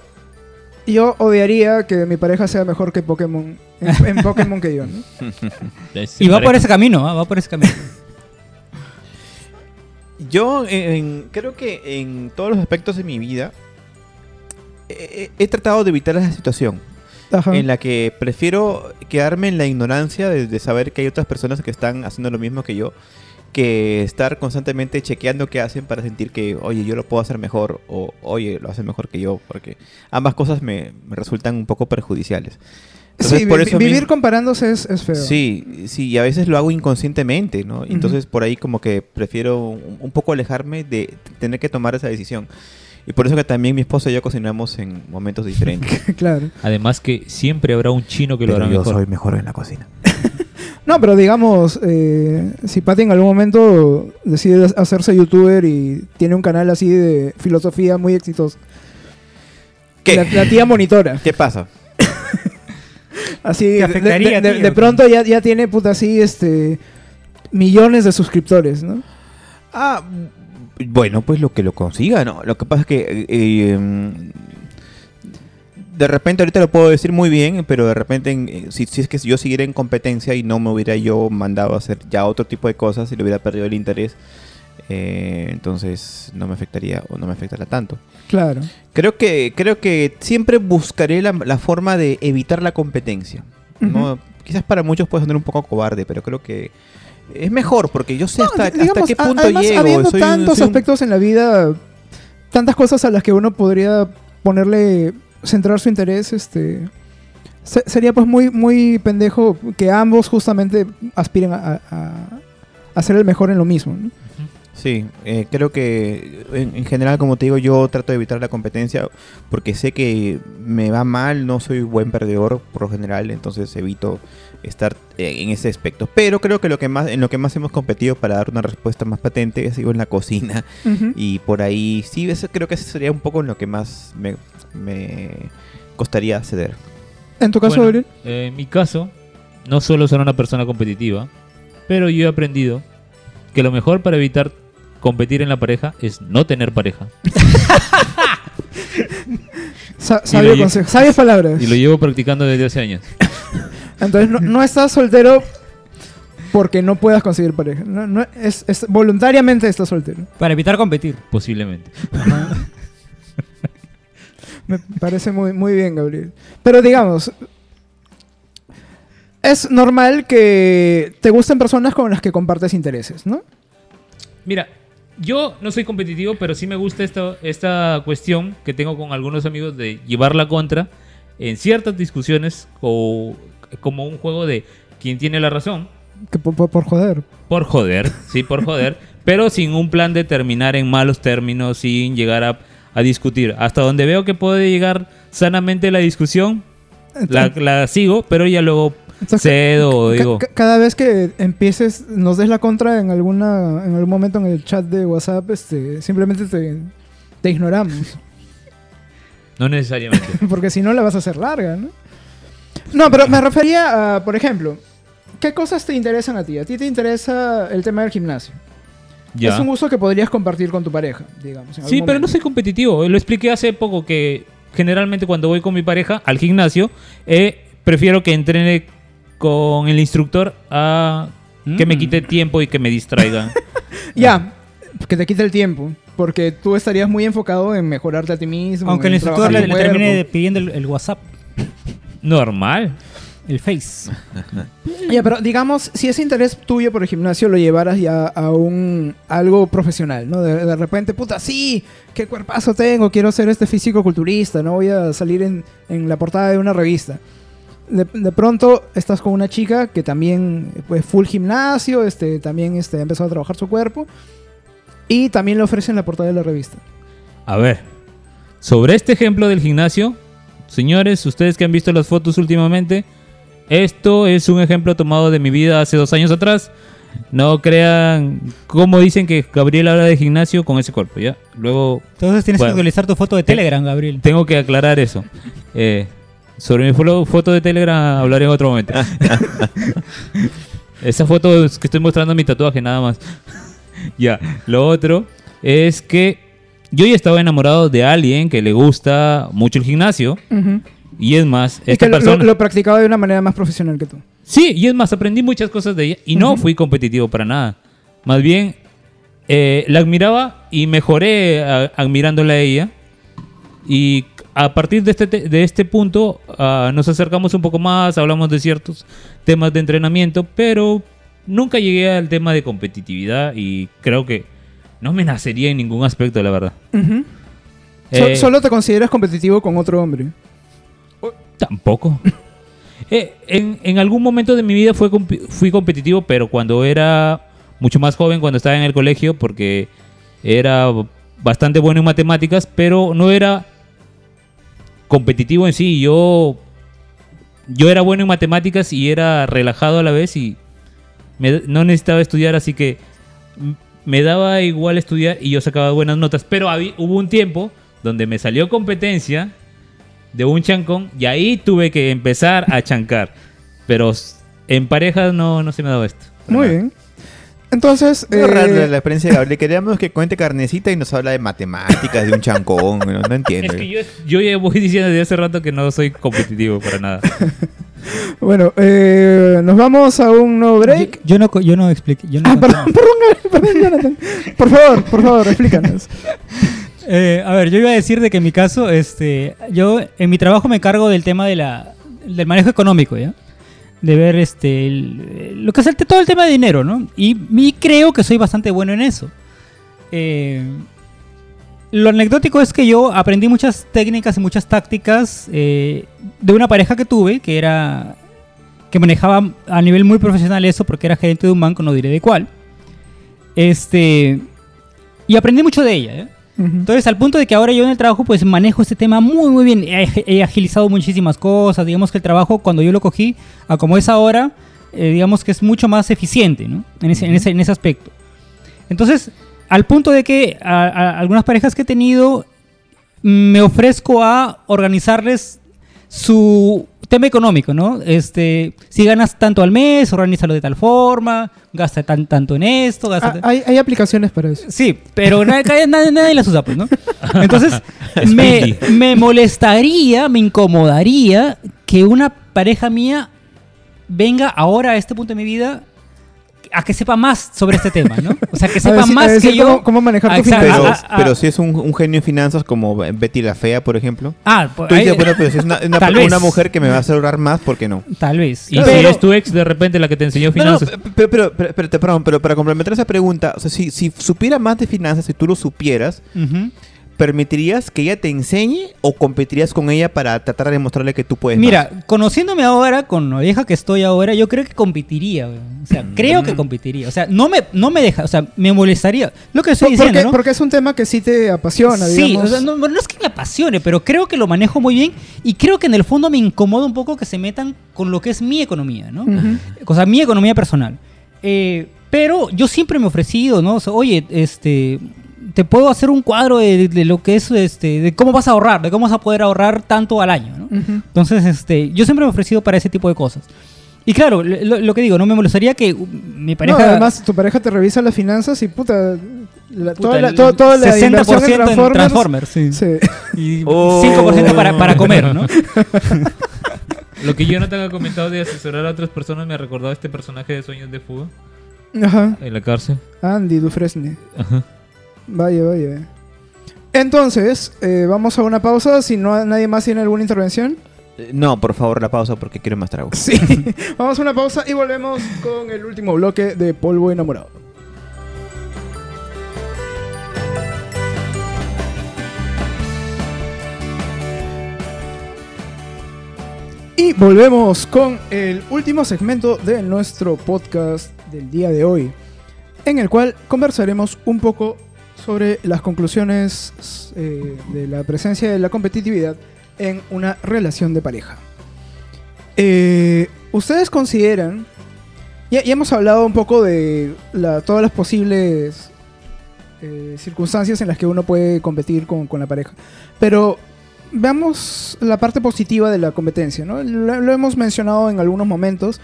yo odiaría que mi pareja sea mejor que Pokémon. En, en <laughs> Pokémon que yo, ¿no? <laughs> Y va por ese camino, ¿ah? va por ese camino. <laughs> Yo en- creo que en todos los aspectos de mi vida he, he tratado de evitar esa situación Ajá. en la que prefiero quedarme en la ignorancia de, de saber que hay otras personas que están haciendo lo mismo que yo que estar constantemente chequeando qué hacen para sentir que, oye, yo lo puedo hacer mejor o, oye, lo hacen mejor que yo, porque ambas cosas me, me resultan un poco perjudiciales. Entonces, Sí, por vi- eso vivir mismo- comparándose es, es feo. Sí, sí, y a veces lo hago inconscientemente, ¿no? Entonces por ahí como que prefiero un, un poco alejarme de tener que tomar esa decisión. Y por eso que también mi esposa y yo cocinamos en momentos diferentes. <laughs> claro. Además que siempre habrá un chino que lo Pero hará yo mejor. soy mejor en la cocina. <laughs> No, pero digamos, eh, si Patty en algún momento decide hacerse youtuber y tiene un canal así de filosofía muy exitoso. ¿Qué? La, la tía monitora. ¿Qué pasa? Así, Te de, afectaría, de- de- tío. de pronto ya, ya tiene, puta, así, este, millones de suscriptores, ¿no? Ah, bueno, pues lo que lo consiga, ¿no? Lo que pasa es que eh, mm, de repente ahorita lo puedo decir muy bien, pero de repente en- eh, si, si es que yo siguiera en competencia y no me hubiera yo mandado a hacer ya otro tipo de cosas y le hubiera perdido el interés, eh, entonces no me afectaría o no me afectará tanto. Claro. Creo que, creo que siempre buscaré la, la forma de evitar la competencia. ¿no? Quizás para muchos puede sonar un poco cobarde, pero creo que es mejor porque yo sé hasta, hasta Digamos, qué punto además, llego. habiendo soy un- tantos un- aspectos en la vida, tantas cosas a las que uno podría ponerle, centrar su interés, este... se- sería pues muy, muy pendejo que ambos justamente aspiren a, a- a- a ser el mejor en lo mismo, ¿no? Sí, eh, creo que en, en general, como te digo, yo trato de evitar la competencia porque sé que me va mal, no soy buen perdedor por lo general, entonces evito estar eh, en ese aspecto. Pero creo que lo que más, en lo que más hemos competido para dar una respuesta más patente ha sido en la cocina y por ahí sí, eso creo que eso sería un poco en lo que más me, me costaría ceder. En tu caso, Bueno, eh, en mi caso, no suelo ser una persona competitiva, pero yo he aprendido que lo mejor para evitar competir en la pareja es no tener pareja. Sa- sabio consejo, sabias palabras. Y lo llevo practicando desde hace años. <laughs> Entonces no, no estás soltero porque no puedas conseguir pareja. No, no, es, es- voluntariamente estás soltero. Para evitar competir. Posiblemente. <laughs> Me parece muy, muy bien, Gabriel. Pero digamos, es normal que te gusten personas con las que compartes intereses, ¿no? Mira, yo no soy competitivo, pero sí me gusta esta, esta cuestión que tengo con algunos amigos de llevarla contra en ciertas discusiones o como un juego de quién tiene la razón. Que por, por- por joder. Por joder, sí, por joder, <laughs> pero sin un plan de terminar en malos términos, sin llegar a, a discutir. Hasta donde veo que puede llegar sanamente la discusión, la, la sigo, pero ya luego Entonces, cedo digo... ca- cada vez que empieces, nos des la contra en alguna en algún momento en el chat de WhatsApp, este, simplemente te, te ignoramos. <laughs> No necesariamente. <laughs> Porque si no la vas a hacer larga, ¿no? No, pero me refería a, por ejemplo, ¿qué cosas te interesan a ti? A ti te interesa el tema del gimnasio. Ya. Es un uso que podrías compartir con tu pareja, digamos. Sí, pero no soy competitivo. Lo expliqué hace poco que generalmente cuando voy con mi pareja al gimnasio, eh, prefiero que entrene con el instructor a que me Mm. quite tiempo y que me distraigan. <laughs> Ya, que te quite el tiempo. Porque tú estarías muy enfocado en mejorarte a ti mismo. Aunque el instructor le, termine pidiendo el, el WhatsApp, Normal. el Face. <laughs> Ya, pero digamos, si ese interés tuyo por el gimnasio lo llevaras ya a un algo profesional, ¿no? De, de repente, puta, sí, qué cuerpazo tengo, quiero ser este físico culturista, no voy a salir en, en la portada de una revista. De, de pronto estás con una chica que también, pues, full gimnasio, este, también este, ha empezado a trabajar su cuerpo y también le ofrecen la portada de la revista. A ver, sobre este ejemplo del gimnasio, señores, ustedes que han visto las fotos últimamente, esto es un ejemplo tomado de mi vida hace dos años atrás. No crean cómo dicen que Gabriel habla de gimnasio con ese cuerpo, ¿ya? Luego Entonces tienes Bueno. que actualizar tu foto de Telegram, Gabriel. tengo que aclarar eso. <laughs> Eh, sobre mi fo- foto de Telegram hablaré en otro momento. <laughs> Esa foto es que estoy mostrando mi tatuaje nada más. <laughs> ya, lo otro es que yo ya estaba enamorado de alguien que le gusta mucho el gimnasio. Y es más, Y esta que lo- persona... lo, lo practicaba de una manera más profesional que tú. Sí, y es más, aprendí muchas cosas de ella y no Ujú. fui competitivo para nada. Más bien, eh, la admiraba y mejoré a- admirándola a ella. Y a partir de este, te- de este punto ah, nos acercamos un poco más, hablamos de ciertos temas de entrenamiento, pero nunca llegué al tema de competitividad y creo que no me nacería en ningún aspecto, la verdad. Eh, solo te consideras competitivo con otro hombre. Tampoco. <laughs> Eh, en, en algún momento de mi vida fue fui competitivo, pero cuando era mucho más joven, cuando estaba en el colegio, porque era bastante bueno en matemáticas, pero no era competitivo en sí. Yo, yo era bueno en matemáticas y era relajado a la vez y me- no necesitaba estudiar, así que me daba igual estudiar y yo sacaba buenas notas. Pero habí- hubo un tiempo donde me salió competencia de un chancón y ahí tuve que empezar a chancar. Pero en parejas no, no se me daba esto. Muy bien. Entonces, raro eh, la experiencia de Gabriel. Queríamos que cuente carnecita y nos habla de matemáticas, de un chancón. No, no entiendo. Es que yo, yo ya voy <laughs> diciendo desde hace rato que no soy competitivo para nada. <laughs> bueno, eh, nos vamos a un nuevo break. Yo no, co- yo no expliqué. Yo no Ah, perdón, perdón, perdón, Jonathan. Por favor, por favor, explícanos. <laughs> Eh, a ver, yo iba a decir de que en mi caso, este, yo en mi trabajo me encargo del tema de la, del manejo económico, ¿ya? De ver este, lo que es todo el tema de dinero, ¿no? Y, y creo que soy bastante bueno en eso. Eh, lo anecdótico es que yo aprendí muchas técnicas y muchas tácticas eh, de una pareja que tuve, que era que manejaba a nivel muy profesional eso, porque era gerente de un banco, no diré de cuál. Este, y aprendí mucho de ella, ¿eh? Entonces, al punto de que ahora yo en el trabajo, pues manejo este tema muy, muy bien. He, he agilizado muchísimas cosas. Digamos que el trabajo, cuando yo lo cogí, a como es ahora, eh, digamos que es mucho más eficiente, ¿no? En ese, en ese, en ese aspecto. Entonces, al punto de que a, a algunas parejas que he tenido, me ofrezco a organizarles su tema económico, ¿no? Este, si ganas tanto al mes, organízalo de tal forma, gasta tan, tanto en esto, gasta... Ah, hay, hay aplicaciones para eso. Sí, pero nadie, nadie, nadie las usa, pues, ¿no? Entonces, <laughs> me, me molestaría, me incomodaría que una pareja mía venga ahora a este punto de mi vida a que sepa más sobre este tema, ¿no? O sea, que <laughs> A sepa decir- más que yo. cómo- cómo manejar tu Exacto. Pero, Ah, ah, ah. pero si es un, un genio en finanzas como Betty la Fea, por ejemplo. Ah, pues, Tú dices, ahí- bueno, pero si es una, una- <laughs> Tal vez. una mujer que me va a asegurar más, ¿por qué no? tal vez. Y si Pero- es tu ex de repente la que te enseñó No, no, finanzas. pero, pero, pero, pero, te- perdón, pero para complementar esa pregunta, o sea, si, si supiera más de finanzas, si tú lo supieras, Ujú. ¿Permitirías que ella te enseñe o competirías con ella para tratar de demostrarle que tú puedes Mira, más? conociéndome ahora, con la vieja que estoy ahora, yo creo que competiría. O sea, creo Mm. que competiría. O sea, no me, no me deja, o sea, me molestaría. Lo que estoy Por- diciendo, porque, ¿no? porque es un tema que sí te apasiona, Sí, digamos. o sea, no, no es que me apasione, pero creo que lo manejo muy bien y creo que en el fondo me incomoda un poco que se metan con lo que es mi economía, ¿no? Ujú. O sea, mi economía personal. Eh, pero yo siempre me he ofrecido, ¿no? O sea, oye, este, te puedo hacer un cuadro de, de lo que es, este, de cómo vas a ahorrar, de cómo vas a poder ahorrar tanto al año, ¿no? Ujú. Entonces, este, yo siempre me he ofrecido para ese tipo de cosas. Y claro, lo, lo que digo, no me molestaría que uh, mi No, pareja... además, tu pareja te revisa las finanzas y puta. la- puta, toda la, el to- toda la 60% inversión en en Transformers. Transformers, sí. sí. Y <laughs> Oh. 5% para, para comer, ¿no? <laughs> Lo que Jonathan ha comentado de asesorar a otras personas me ha recordado a este personaje de Sueños de Fuga Ajá. en la cárcel. Andy Dufresne. Ajá. Vaya, vaya. Entonces, eh, vamos a una pausa. Si no nadie más tiene alguna intervención. Eh, No, por favor, la pausa porque quiero más trago. Sí. <laughs> vamos a una pausa y volvemos con el último bloque de Polvo Enamorado. Y volvemos con el último segmento de nuestro podcast del día de hoy, en el cual conversaremos un poco sobre las conclusiones eh, de la presencia de la competitividad en una relación de pareja. Eh, ¿Ustedes consideran, ya, hemos hablado un poco de todas las posibles eh, circunstancias en las que uno puede competir con, con la pareja, pero veamos la parte positiva de la competencia, ¿no? Lo, hemos mencionado en algunos momentos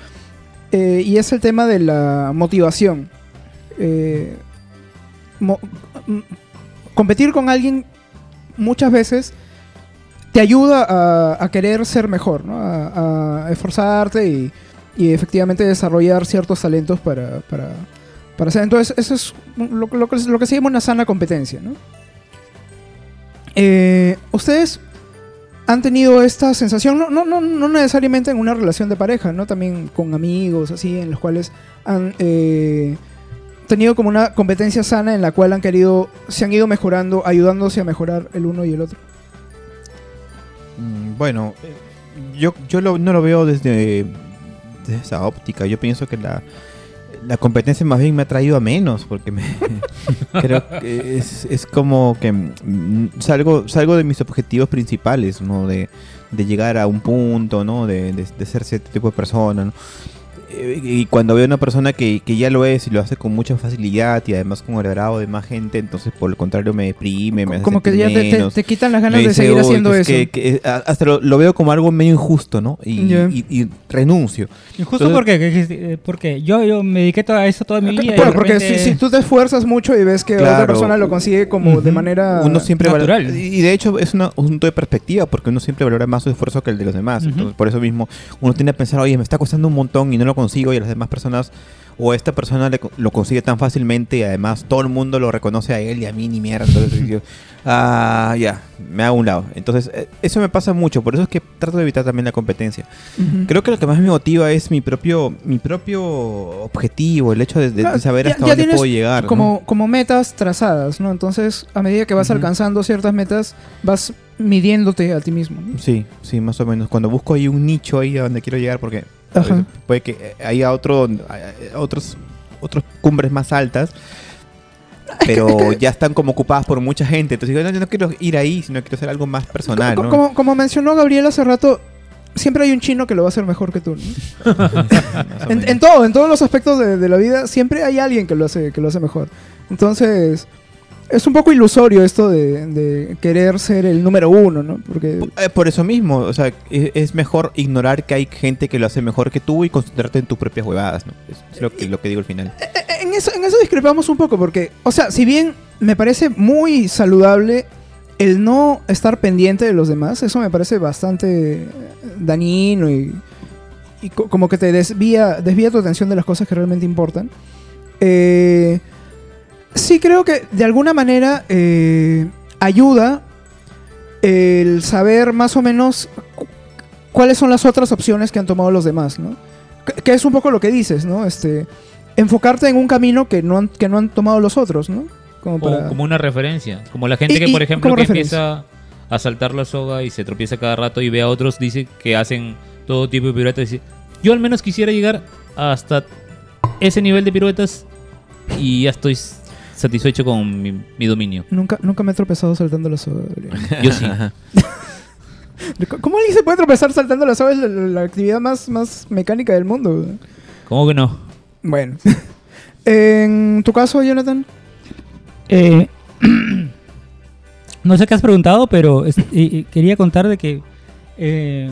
y es el tema de la motivación. Eh, mo- competir con alguien muchas veces te ayuda a, querer ser mejor, ¿no? a, esforzarte y, efectivamente desarrollar ciertos talentos para, para, para hacer. Entonces, eso es lo, lo que- lo que se llama una sana competencia. ¿no? Eh, ¿Ustedes han tenido esta sensación? No, no, no, no necesariamente en una relación de pareja, ¿no? también con amigos, así, en los cuales han eh, tenido como una competencia sana en la cual han querido, se han ido mejorando, ayudándose a mejorar el uno y el otro. Mm, Bueno, yo, yo lo- no lo veo desde, esa óptica. Yo pienso que la, la competencia más bien me ha traído a menos, porque me, <laughs> creo que es, es como que mm, salgo, salgo de mis objetivos principales, ¿no? De, de llegar a un punto, ¿no? De, de, ser cierto tipo de persona. Eh, Y cuando veo una persona que, que ya lo es y lo hace con mucha facilidad y además con el agrado de más gente, entonces por el contrario me deprime, me hace como que ya te, te- menos. te quitan las ganas de dice, seguir "Uy, haciendo que eso. es que- que, eh, a- hasta lo, lo veo como algo medio injusto, ¿no? Y, Ya. y- y renuncio. Injusto Entonces- porque, que- porque yo, yo me dediqué a eso toda mi vida. de Bueno, porque repente- si, si tú te esfuerzas mucho y ves que otra Claro. persona lo consigue como de Ujú. manera Uno siempre valora- natural. y de hecho es un punto de perspectiva porque uno siempre valora más su esfuerzo que el de los demás. Ujú. Entonces, por eso mismo uno tiende a pensar, oye, me está costando un montón y no lo consigo y a las demás personas o esta persona le lo consigue tan fácilmente y además todo el mundo lo reconoce a él y a mí ni mierda. Entonces, yo, <laughs> ah, ya, me hago un lado. Entonces, eh, eso me pasa mucho, por eso es que trato de evitar también la competencia. Ujú. Creo que lo que más me motiva es mi propio mi propio objetivo, el hecho de, de- de Ah, saber hasta ya dónde puedo llegar. ¿no? como, como metas trazadas, ¿no? Entonces, a medida que vas Ujú. alcanzando ciertas metas, vas midiéndote a ti mismo. ¿no? Sí, sí, más o menos. Cuando busco ahí un nicho ahí a donde quiero llegar, porque Ajá. puede que eh, haya otro, eh, otros, otros cumbres más altas, <laughs> pero ya están como ocupadas por mucha gente. Entonces digo, no, yo no quiero ir ahí, sino quiero hacer algo más personal, como, como mencionó Gabriel hace rato, siempre hay un chino que lo va a hacer mejor que tú. <laughs> <laughs> en todo, en todos los aspectos de, de la vida, siempre hay alguien que lo hace, que lo hace mejor. Entonces, es un poco ilusorio esto de, de querer ser el número uno, ¿no? Porque Eh, Por eso mismo, o sea, e- es mejor ignorar que hay gente que lo hace mejor que tú y concentrarte en tus propias huevadas, ¿no? Es, lo, que, lo que digo al final. Eh, en eso, en eso discrepamos un poco, porque, o sea, si bien me parece muy saludable el no estar pendiente de los demás, eso me parece bastante eh, dañino y, y co- como que te desvía, desvía tu atención de las cosas que realmente importan. Eh, sí creo que de alguna manera eh, ayuda el saber más o menos cu- cuáles son las otras opciones que han tomado los demás, ¿no? Que, que es un poco lo que dices, ¿no? Este, enfocarte en un camino que no han, que no han tomado los otros, ¿no? Como O como una referencia. Como la gente Y- que, por ejemplo, que empieza a saltar la soga y se tropieza cada rato y ve a otros, dice que hacen todo tipo de piruetas. Dice, yo al menos quisiera llegar hasta ese nivel de piruetas y ya estoy satisfecho con mi, mi dominio. Nunca, nunca me he tropezado saltando la soga. Yo sí. <laughs> ¿Cómo alguien se puede tropezar saltando la soga? Es la, la actividad más, más mecánica del mundo. ¿Cómo que no? Bueno. <laughs> en tu caso, Jonathan. Eh, <clears throat> no sé qué has preguntado, pero es- y- y quería contar de que eh,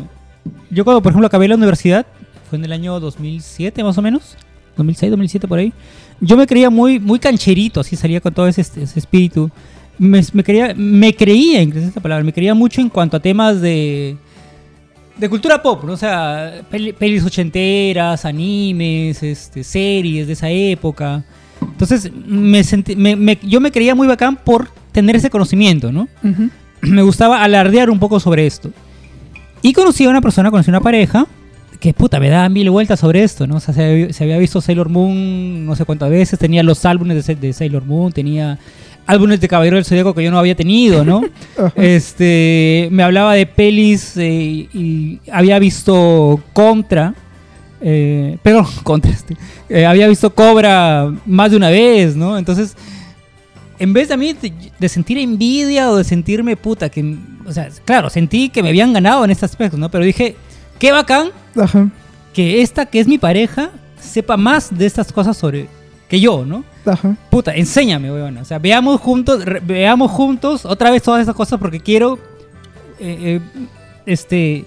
yo cuando, por ejemplo, acabé la universidad, fue en el año 2007 más o menos, 2006, 2007 por ahí, yo me creía muy, muy cancherito, así salía con todo ese, ese espíritu. Me, me, creía, me creía, incluso esta palabra, me creía mucho en cuanto a temas de, de cultura pop, ¿no? O sea, peli- pelis ochenteras, animes, este, series de esa época. Entonces, me sentí, me- me- yo me creía muy bacán por tener ese conocimiento, ¿no? <clears throat> Me gustaba alardear un poco sobre esto. Y conocí a una persona, conocí a una pareja, que puta, me daba mil vueltas sobre esto, ¿no? O sea, se, había- se había visto Sailor Moon no sé cuántas veces, tenía los álbumes de, Sa- de Sailor Moon, tenía álbumes de Caballero del Zodíaco que yo no había tenido, ¿no? <laughs> Este, me hablaba de pelis eh, y había visto Contra, eh, perdón, <laughs> Contra, este, eh, había visto Cobra más de una vez, ¿no? Entonces, en vez de a mí de, de sentir envidia o de sentirme puta, que, o sea, claro, sentí que me habían ganado en este aspecto, ¿no? Pero dije, qué bacán Ajá. que esta que es mi pareja sepa más de estas cosas sobre que yo, ¿no? Ajá. Puta, enséñame, weón. O sea, veamos juntos, re- veamos juntos otra vez todas estas cosas porque quiero. eh, eh, este.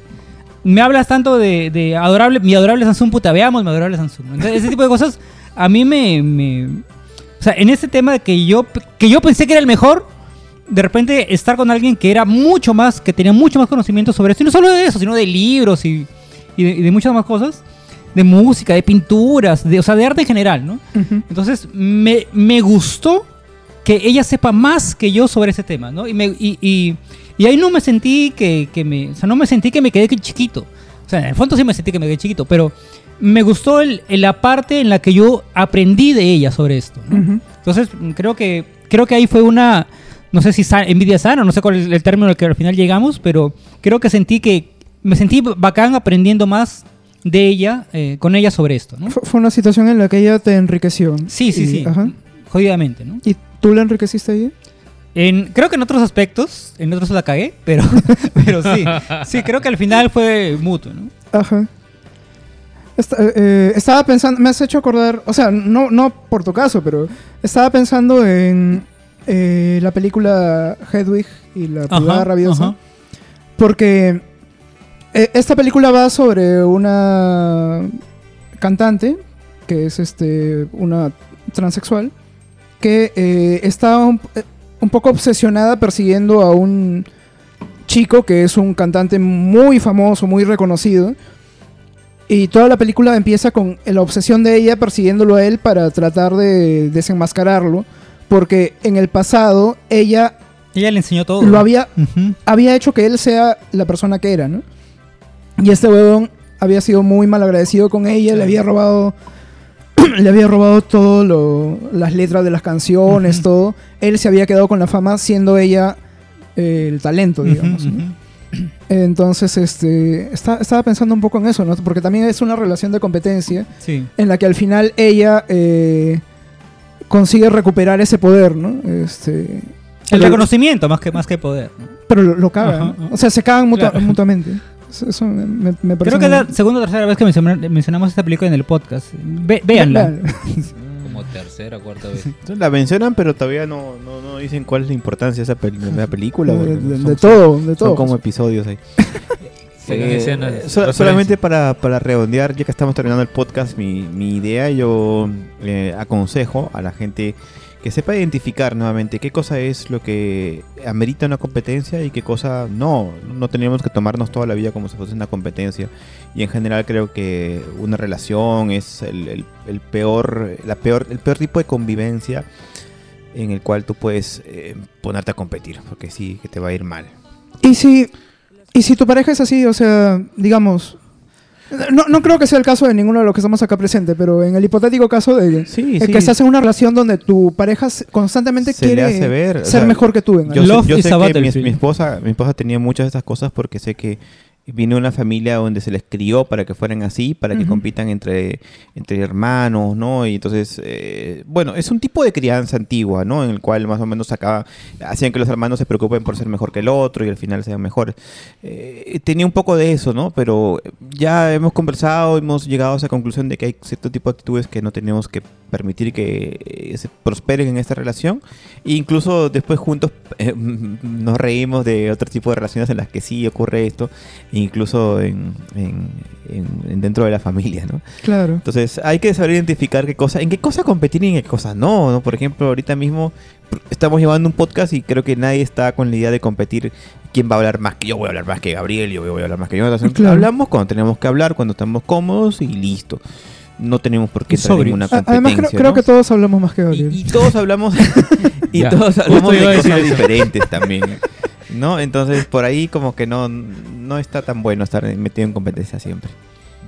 Me hablas tanto de, de adorable, mi adorable Samsung, puta, veamos mi adorable Samsung. ese tipo de cosas a mí me, me- O sea, en este tema de que yo, que yo pensé que era el mejor, de repente estar con alguien que era mucho más, que tenía mucho más conocimiento sobre esto, y no solo de eso, sino de libros y, y de, y de muchas más cosas, de música, de pinturas, de, o sea, de arte en general, ¿no? Ujú. Entonces, me, me gustó que ella sepa más que yo sobre ese tema, ¿no? Y, me, y, y, ahí no me sentí que, que me... O sea, no me sentí que me quedé chiquito. O sea, en el fondo sí me sentí que me quedé chiquito, pero me gustó el, la parte en la que yo aprendí de ella sobre esto, ¿no? Ujú. Entonces, mm, creo que, creo que ahí fue una... No sé si envidia sana, no sé cuál es el término al que al final llegamos, pero creo que sentí que... Me sentí bacán aprendiendo más de ella, eh, con ella sobre esto, ¿no? Fue fue una situación en la que ella te enriqueció. Sí, sí, Y- sí. Ajá. Jodidamente, ¿no? ¿Y tú la enriqueciste a ella? En, creo que en otros aspectos, en otros la cagué, pero, <laughs> pero sí. Sí, creo que al final fue mutuo, ¿no? Ajá. Esta- eh, estaba pensando, me has hecho acordar, o sea, no, no por tu caso, pero estaba pensando en eh, la película Hedwig y la privada rabiosa. ajá. Porque eh, esta película va sobre una cantante, que es este una transexual, que eh, está un, un poco obsesionada persiguiendo a un chico que es un cantante muy famoso, muy reconocido. Y toda la película empieza con la obsesión de ella persiguiéndolo a él para tratar de desenmascararlo. Porque en el pasado ella Ella le enseñó todo. lo había había hecho que él sea la persona que era, ¿no? Y este huevón había sido muy mal agradecido con ella, le había robado <clears throat> le había robado todo lo, las letras de las canciones, todo. Él se había quedado con la fama siendo ella eh, el talento, digamos. Entonces, este, está- estaba pensando un poco en eso, ¿no? Porque también es una relación de competencia Sí. en la que al final ella eh, consigue recuperar ese poder, ¿no? Este, El reconocimiento más que, más que poder. ¿no? Pero lo, lo cagan. Ajá, ¿no? ajá. O sea, se cagan mutua- Claro. mutuamente. Eso, eso me, me- me parece. Creo que es la segunda o tercera vez que menciona- mencionamos esta película en el podcast. Ve- véanla. <laughs> Como tercera, cuarta vez. <laughs> La mencionan, pero todavía no, no, no dicen cuál es la importancia de esa peli- de la película. De, de- son- de todo, de Son todo. como episodios ahí. <laughs> Eh, escenas, so- referencias. solamente para, para redondear, ya que estamos terminando el podcast, mi, mi idea, yo eh, aconsejo a la gente que sepa identificar nuevamente qué cosa es lo que amerita una competencia y qué cosa no. No tenemos que tomarnos toda la vida como si fuese una competencia. Y en general creo que una relación es el, el- el peor, la peor, el peor tipo de convivencia en el cual tú puedes eh, ponerte a competir, porque sí que te va a ir mal. Y si, y si tu pareja es así, o sea, digamos, no, no creo que sea el caso de ninguno de los que estamos acá presentes, pero en el hipotético caso de Sí, que estás en una relación donde tu pareja constantemente Se quiere hace ver, o ser sea, mejor que tú en Yo sé, yo sé que mi, mi esposa, mi esposa tenía muchas de estas cosas porque sé que vino una familia donde se les crió para que fueran así, para que Ujú. compitan entre, entre hermanos, ¿no? Y entonces, eh, bueno, es un tipo de crianza antigua, ¿no? En el cual más o menos sacaba, hacían que los hermanos se preocupen por ser mejor que el otro y al final sean mejores. Eh, tenía un poco de eso, ¿no? Pero ya hemos conversado, hemos llegado a esa conclusión de que hay cierto tipo de actitudes que no tenemos que permitir que eh, se prosperen en esta relación. E incluso después juntos eh, <laughs> nos reímos de otro tipo de relaciones en las que sí ocurre esto, incluso en, en- en- en dentro de la familia, ¿no? Claro. Entonces hay que saber identificar qué cosa, en qué cosa competir y en qué cosa no, ¿no? Por ejemplo, ahorita mismo estamos llevando un podcast y creo que nadie está con la idea de competir quién va a hablar más que yo voy a hablar más que Gabriel, yo voy a hablar más que. Claro. Hablamos cuando tenemos que hablar, cuando estamos cómodos y listo. No tenemos por qué Y entrar en sobrios. una A- competencia. Además, creo, que todos hablamos más que Gabriel. Y, y todos hablamos <laughs> y todos hablamos de cosas diferentes también. <laughs> ¿No? Entonces por ahí como que no, no está tan bueno estar metido en competencia siempre.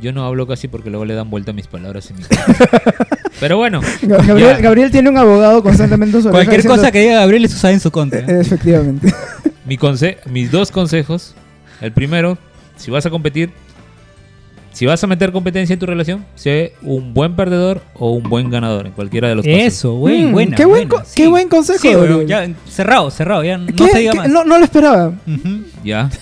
Yo no hablo casi porque luego le dan vuelta a mis palabras en mi. <laughs> Pero bueno, Ga- Gabriel, tiene un abogado constantemente en su oreja Cualquier diciendo- cosa que diga Gabriel es usada en su contra. Eh, <laughs> Efectivamente. mi conse- mis dos consejos. El primero, si vas a competir, si vas a meter competencia en tu relación, sé un buen perdedor o un buen ganador en cualquiera de los casos. Eso, güey, Mm, buena. qué buen qué buen consejo, Sí, ya, cerrado, cerrado, ya no ¿Qué? se diga ¿Qué? más. No, no lo esperaba. Ya. <laughs>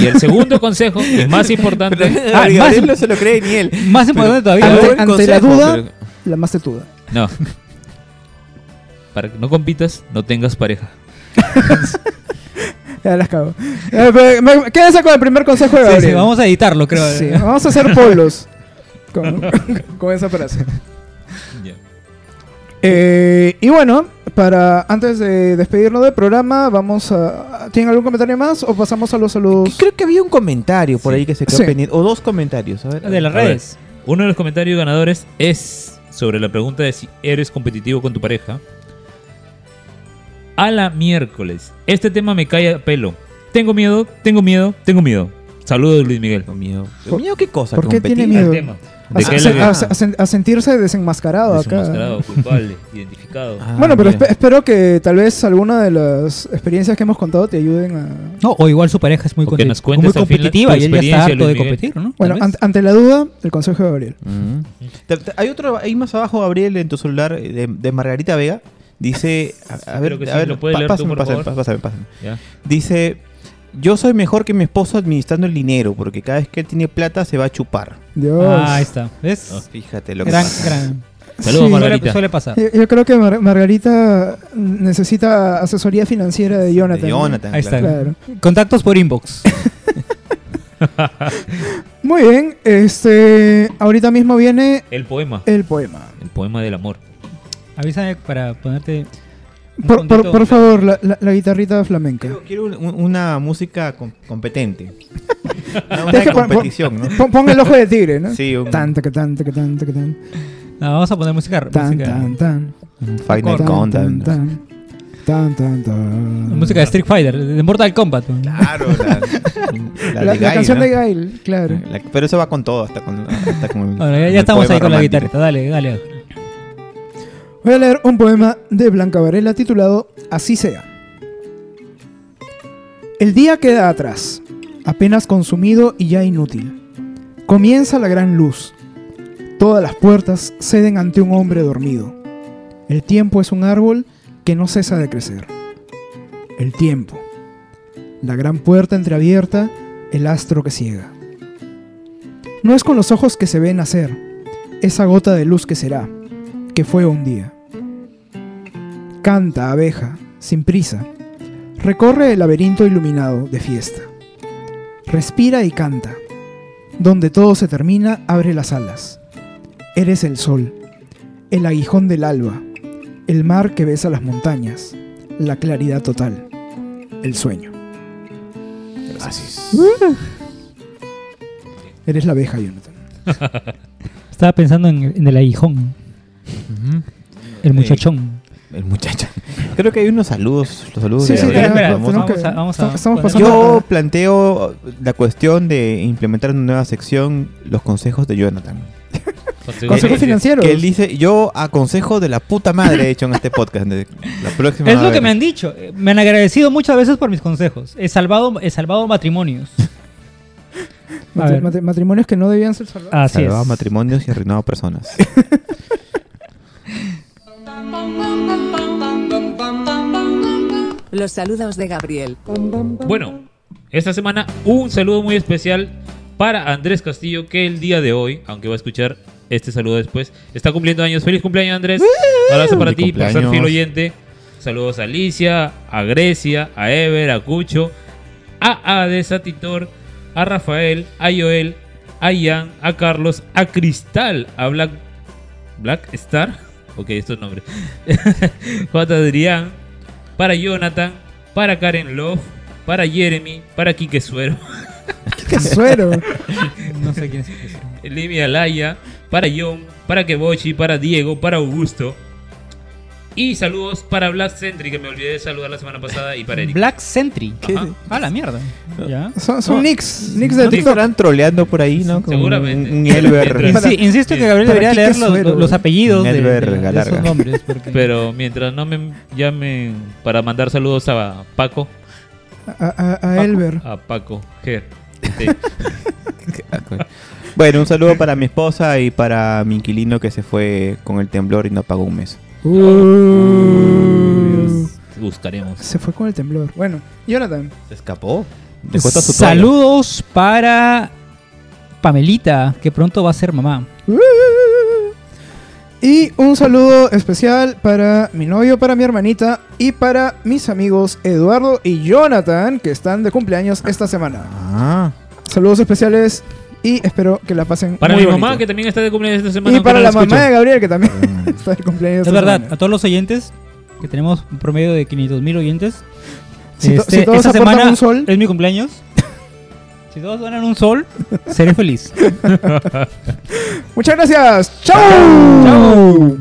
Y el segundo consejo, y más importante, Ah, Gabriel más- no se lo cree ni él. <laughs> Más importante todavía. Ante- ante la duda- pero- La más tetuda. no. <laughs> Para que no compitas, no tengas pareja. Ya las cago. Eh, me- Quédense con el primer consejo de Sí, Gabriel. sí, vamos a editarlo, creo. Sí, vamos a hacer polos <laughs> con, con esa frase. Ya. Eh, y bueno, para antes de despedirnos del programa, vamos a. ¿Tienen algún comentario más o pasamos a los saludos? Creo que había un comentario por Sí. ahí que se quedó Sí. pendiente. O dos comentarios. A ver, De las A ver. redes. Uno de los comentarios ganadores es sobre la pregunta de si eres competitivo con tu pareja. A la miércoles. Este tema me cae a pelo. Tengo miedo, tengo miedo, tengo miedo. Saludos, Luis Miguel. Tengo miedo. ¿Por- ¿Miedo qué cosa? por qué tiene miedo? Tema. A, ¿De qué es se- lo que- a- a sen- a sentirse desenmascarado acá. Desenmascarado, culpable, <laughs> identificado. Ah, Bueno, pero espero que tal vez alguna de las experiencias que hemos contado te ayuden a... No, o igual su pareja es muy, nos muy competitiva y él ya está harto de Luis competir, ¿no? Bueno, ante, la duda, el consejo de Gabriel. Mm. Hay otro, hay más abajo, Gabriel, en tu celular, eh, de, de Margarita Vega. Dice, a, a ver, que a sí, ver, lo puedes pa- leer tú, pásame, por pásame, favor. pásame, pásame. Ya. Dice, yo soy mejor que mi esposo administrando el dinero, porque cada vez que él tiene plata se va a chupar. Dios. Ah, ahí está. ¿Ves? Ah, Fíjate lo que gran, pasa. gran. Saludos, Sí. Margarita. Suele, suele pasar. Yo, yo creo que Mar- Margarita necesita asesoría financiera de Jonathan. De ¿no? Jonathan, Ahí está. Claro. Contactos por inbox. <laughs> Muy bien, este, ahorita mismo viene El poema. el poema. El poema del amor. Avísame para ponerte. Por, por- puntito. por favor, la, la- la guitarrita flamenca. Quiero, quiero un- un- una música com- competente. <laughs> Una, de pon- competición, ¿no? Pon, pon el ojo de tigre, ¿no? Sí, un, Tan, taca, tan, taca, tan, taca, tan. No, vamos a poner música. Tan, música, tan, tan. Tan, Countdown. tan, tan. Tan, música de Street Fighter, de Mortal Kombat. Claro, la, la La, de la Gail, canción ¿no? de Gail, claro. La- pero eso va con todo, hasta con, hasta con el- Bueno, ya, estamos ahí con la guitarrita. Dale, dale. Voy a leer un poema de Blanca Varela titulado Así sea. El día queda atrás, apenas consumido y ya inútil. Comienza la gran luz. Todas las puertas ceden ante un hombre dormido. El tiempo es un árbol que no cesa de crecer. El tiempo. La gran puerta entreabierta, el astro que ciega. No es con los ojos que se ve nacer, esa gota de luz que será, que fue un día. Canta, abeja, sin prisa. Recorre el laberinto iluminado de fiesta. Respira y canta. Donde todo se termina, abre las alas. Eres el sol, el aguijón del alba, el mar que besa las montañas, la claridad total, el sueño. Así Eres la abeja, Jonathan. <laughs> Estaba pensando en, en el aguijón, el muchachón. El muchacho. Creo que hay unos saludos. Los saludos Sí, de sí, Gabriel. espera, vamos, tenemos vamos que- a- vamos a- estamos poner- pasando- Yo planteo la cuestión de implementar una nueva sección, los consejos de Jonathan. Consejos financieros. Que él dice, yo aconsejo de la puta madre he hecho en este podcast. de- La próxima Es lo que me han dicho. eh, Me han agradecido muchas veces por mis consejos. He salvado, he salvado matrimonios. <laughs> Matri- matri- matrimonios que no debían ser salvados. Así Salvado es. matrimonios y arruinado personas. <laughs> Los saludos de Gabriel. Bueno, esta semana un saludo muy especial para Andrés Castillo, que el día de hoy, aunque va a escuchar este saludo después, está cumpliendo años. Feliz cumpleaños, Andrés. Abrazo para ti, por ser fiel oyente. Saludos a Alicia, a Grecia, a Ever, a Cucho, a Ades, a Titor, a Rafael, a Joel, a Ian, a Carlos, a Cristal, a Black, Black Star. Ok, estos nombres. <laughs> J. Adrián, para Jonathan, para Karen Love, para Jeremy, para Quique Suero, <laughs> ¡Qué suero! <laughs> No sé quién es. ese. Livia Alaya, para John, para Kebochi, para Diego, para Augusto. Y saludos para Black Sentry, que me olvidé de saludar la semana pasada, y para Eric. Black Sentry. Ajá. Ah, la mierda. Ya. Son, son No. nicks, nicks de ¿No te TikTok. estarán troleando por ahí, no? Como Seguramente. Un, un Elber. Insi- <laughs> insisto que Gabriel debería leer los, Suero, los apellidos de, de- de Galarga. esos nombres. Porque... Pero mientras no me llamen para mandar saludos a Paco, A, a- a Paco, Elber. a Paco, Ger. <laughs> Sí. Bueno, un saludo para mi esposa y para mi inquilino que se fue con el temblor y no pagó un mes. Uh, Buscaremos. se fue con el temblor. Bueno, Jonathan. Se escapó. Dejó su. Saludos para Pamelita, que pronto va a ser mamá. Uh. Y un saludo especial para mi novio, para mi hermanita y para mis amigos Eduardo y Jonathan, que están de cumpleaños esta semana. Ah, Saludos especiales y espero que la pasen Para muy mi bonito. mamá, que también está de cumpleaños esta semana. Y para la mamá de Gabriel, que también Mm. <laughs> está de cumpleaños Es esta verdad, semana. a todos los oyentes, que tenemos un promedio de 500 mil oyentes. Si, to- este, si todos esta aportan semana un sol, es mi cumpleaños. <laughs> si todos donan un sol, seré feliz. <laughs> muchas gracias. ¡Chao! Chao.